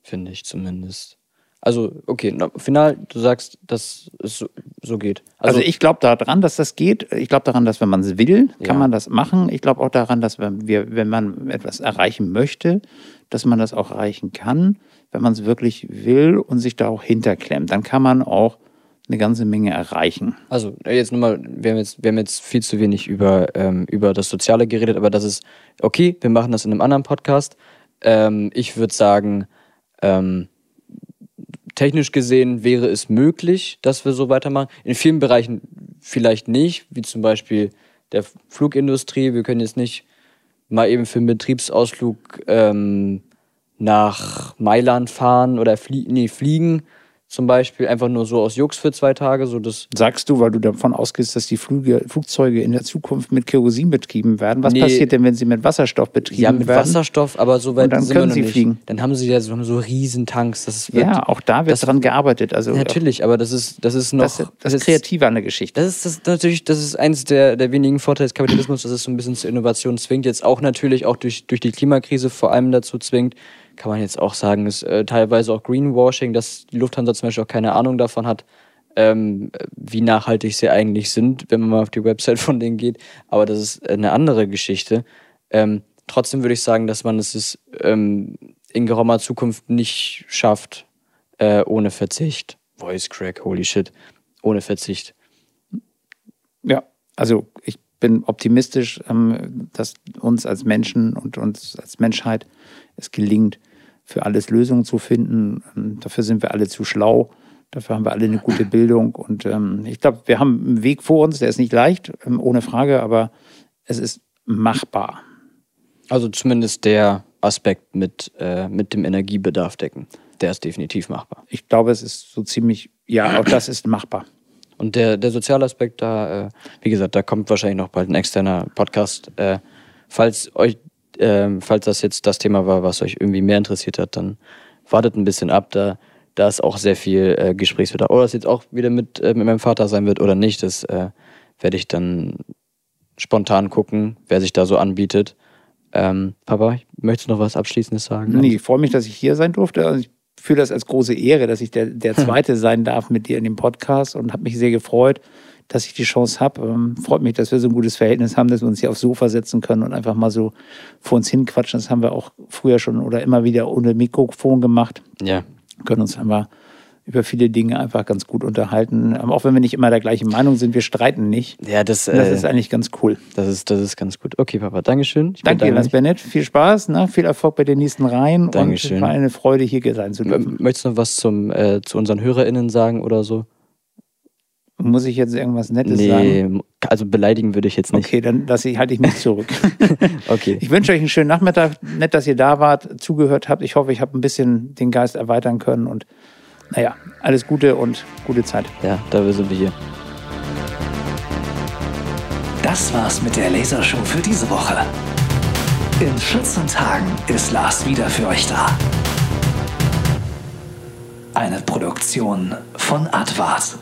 Finde ich zumindest. Also, okay, na, final, du sagst, dass es so, so geht. Also, also ich glaube daran, dass das geht. Ich glaube daran, dass wenn man es will, kann ja. man das machen. Ich glaube auch daran, dass wenn, wir, wenn man etwas erreichen möchte, dass man das auch erreichen kann, wenn man es wirklich will und sich da auch hinterklemmt. Dann kann man auch eine ganze Menge erreichen. Also jetzt nochmal, wir haben jetzt, wir haben jetzt viel zu wenig über, ähm, über das Soziale geredet, aber das ist okay, wir machen das in einem anderen Podcast. Ähm, ich würde sagen, ähm, technisch gesehen wäre es möglich, dass wir so weitermachen. In vielen Bereichen vielleicht nicht, wie zum Beispiel der Flugindustrie. Wir können jetzt nicht mal eben für einen Betriebsausflug ähm, nach Mailand fahren oder flie nee, fliegen zum Beispiel einfach nur so aus Jux für zwei Tage. So das Sagst du, weil du davon ausgehst, dass die Flüge, Flugzeuge in der Zukunft mit Kerosin betrieben werden? Was nee. passiert denn, wenn sie mit Wasserstoff betrieben werden? Ja, mit werden? Wasserstoff, aber so weit Und dann sind können sie nicht. fliegen. Dann haben sie ja so, so riesen Tanks. Das wird, ja, auch da wird dran gearbeitet. Also natürlich, aber das ist, das ist noch. Das, das, das ist kreativer an der Geschichte. Das ist das, natürlich, das ist eins der, der wenigen Vorteile des Kapitalismus, dass es so ein bisschen zur Innovation zwingt. Jetzt auch natürlich auch durch, durch die Klimakrise vor allem dazu zwingt, kann man jetzt auch sagen, ist äh, teilweise auch Greenwashing, dass die Lufthansa zum Beispiel auch keine Ahnung davon hat, ähm, wie nachhaltig sie eigentlich sind, wenn man mal auf die Website von denen geht. Aber das ist eine andere Geschichte. Ähm, trotzdem würde ich sagen, dass man es ähm, in geraumer Zukunft nicht schafft, äh, ohne Verzicht. Voice Crack, holy shit. Ohne Verzicht. Ja, also ich bin optimistisch, ähm, dass uns als Menschen und uns als Menschheit es gelingt, für alles Lösungen zu finden. Ähm, dafür sind wir alle zu schlau. Dafür haben wir alle eine gute Bildung. Und ähm, ich glaube, wir haben einen Weg vor uns, der ist nicht leicht, ähm, ohne Frage, aber es ist machbar. Also zumindest der, Aspekt mit, äh, mit dem Energiebedarf decken. Der ist definitiv machbar. Ich glaube, es ist so ziemlich, ja, auch das ist machbar. Und der, der soziale Aspekt, da, äh, wie gesagt, da kommt wahrscheinlich noch bald ein externer Podcast. Äh, falls euch, äh, falls das jetzt das Thema war, was euch irgendwie mehr interessiert hat, dann wartet ein bisschen ab. Da, da ist auch sehr viel äh, Gesprächsbedarf. Oder es jetzt auch wieder mit, äh, mit meinem Vater sein wird oder nicht, das äh, werde ich dann spontan gucken, wer sich da so anbietet. Ähm, Papa, möchtest du noch was Abschließendes sagen? Nee, ich freue mich, dass ich hier sein durfte. Also ich fühle das als große Ehre, dass ich der, der Zweite sein darf mit dir in dem Podcast und habe mich sehr gefreut, dass ich die Chance habe. Ähm, freut mich, dass wir so ein gutes Verhältnis haben, dass wir uns hier aufs Sofa setzen können und einfach mal so vor uns hinquatschen. Das haben wir auch früher schon oder immer wieder ohne Mikrofon gemacht. Ja. Können uns einfach über viele Dinge einfach ganz gut unterhalten. Ähm, Auch wenn wir nicht immer der gleichen Meinung sind, wir streiten nicht. Ja, das, Und das äh, ist eigentlich ganz cool. das, ist, das ist ganz gut. Okay, Papa, Dankeschön. Ich Danke mich. Bennett. Viel Spaß, ne? viel Erfolg bei den nächsten Reihen. Dankeschön. Und war eine Freude, hier sein zu dürfen. Möchtest du noch was zum, äh, zu unseren HörerInnen sagen oder so? Muss ich jetzt irgendwas Nettes sagen? Nee, also beleidigen würde ich jetzt nicht. Okay, dann lasse ich, halte ich mich zurück. Okay. Ich wünsche euch einen schönen Nachmittag. Nett, dass ihr da wart, zugehört habt. Ich hoffe, ich habe ein bisschen den Geist erweitern können. Und naja, alles Gute und gute Zeit. Ja, da sind wir hier. Das war's mit der Lasershow für diese Woche. In 14 Tagen ist Lars wieder für euch da. Eine Produktion von Advart.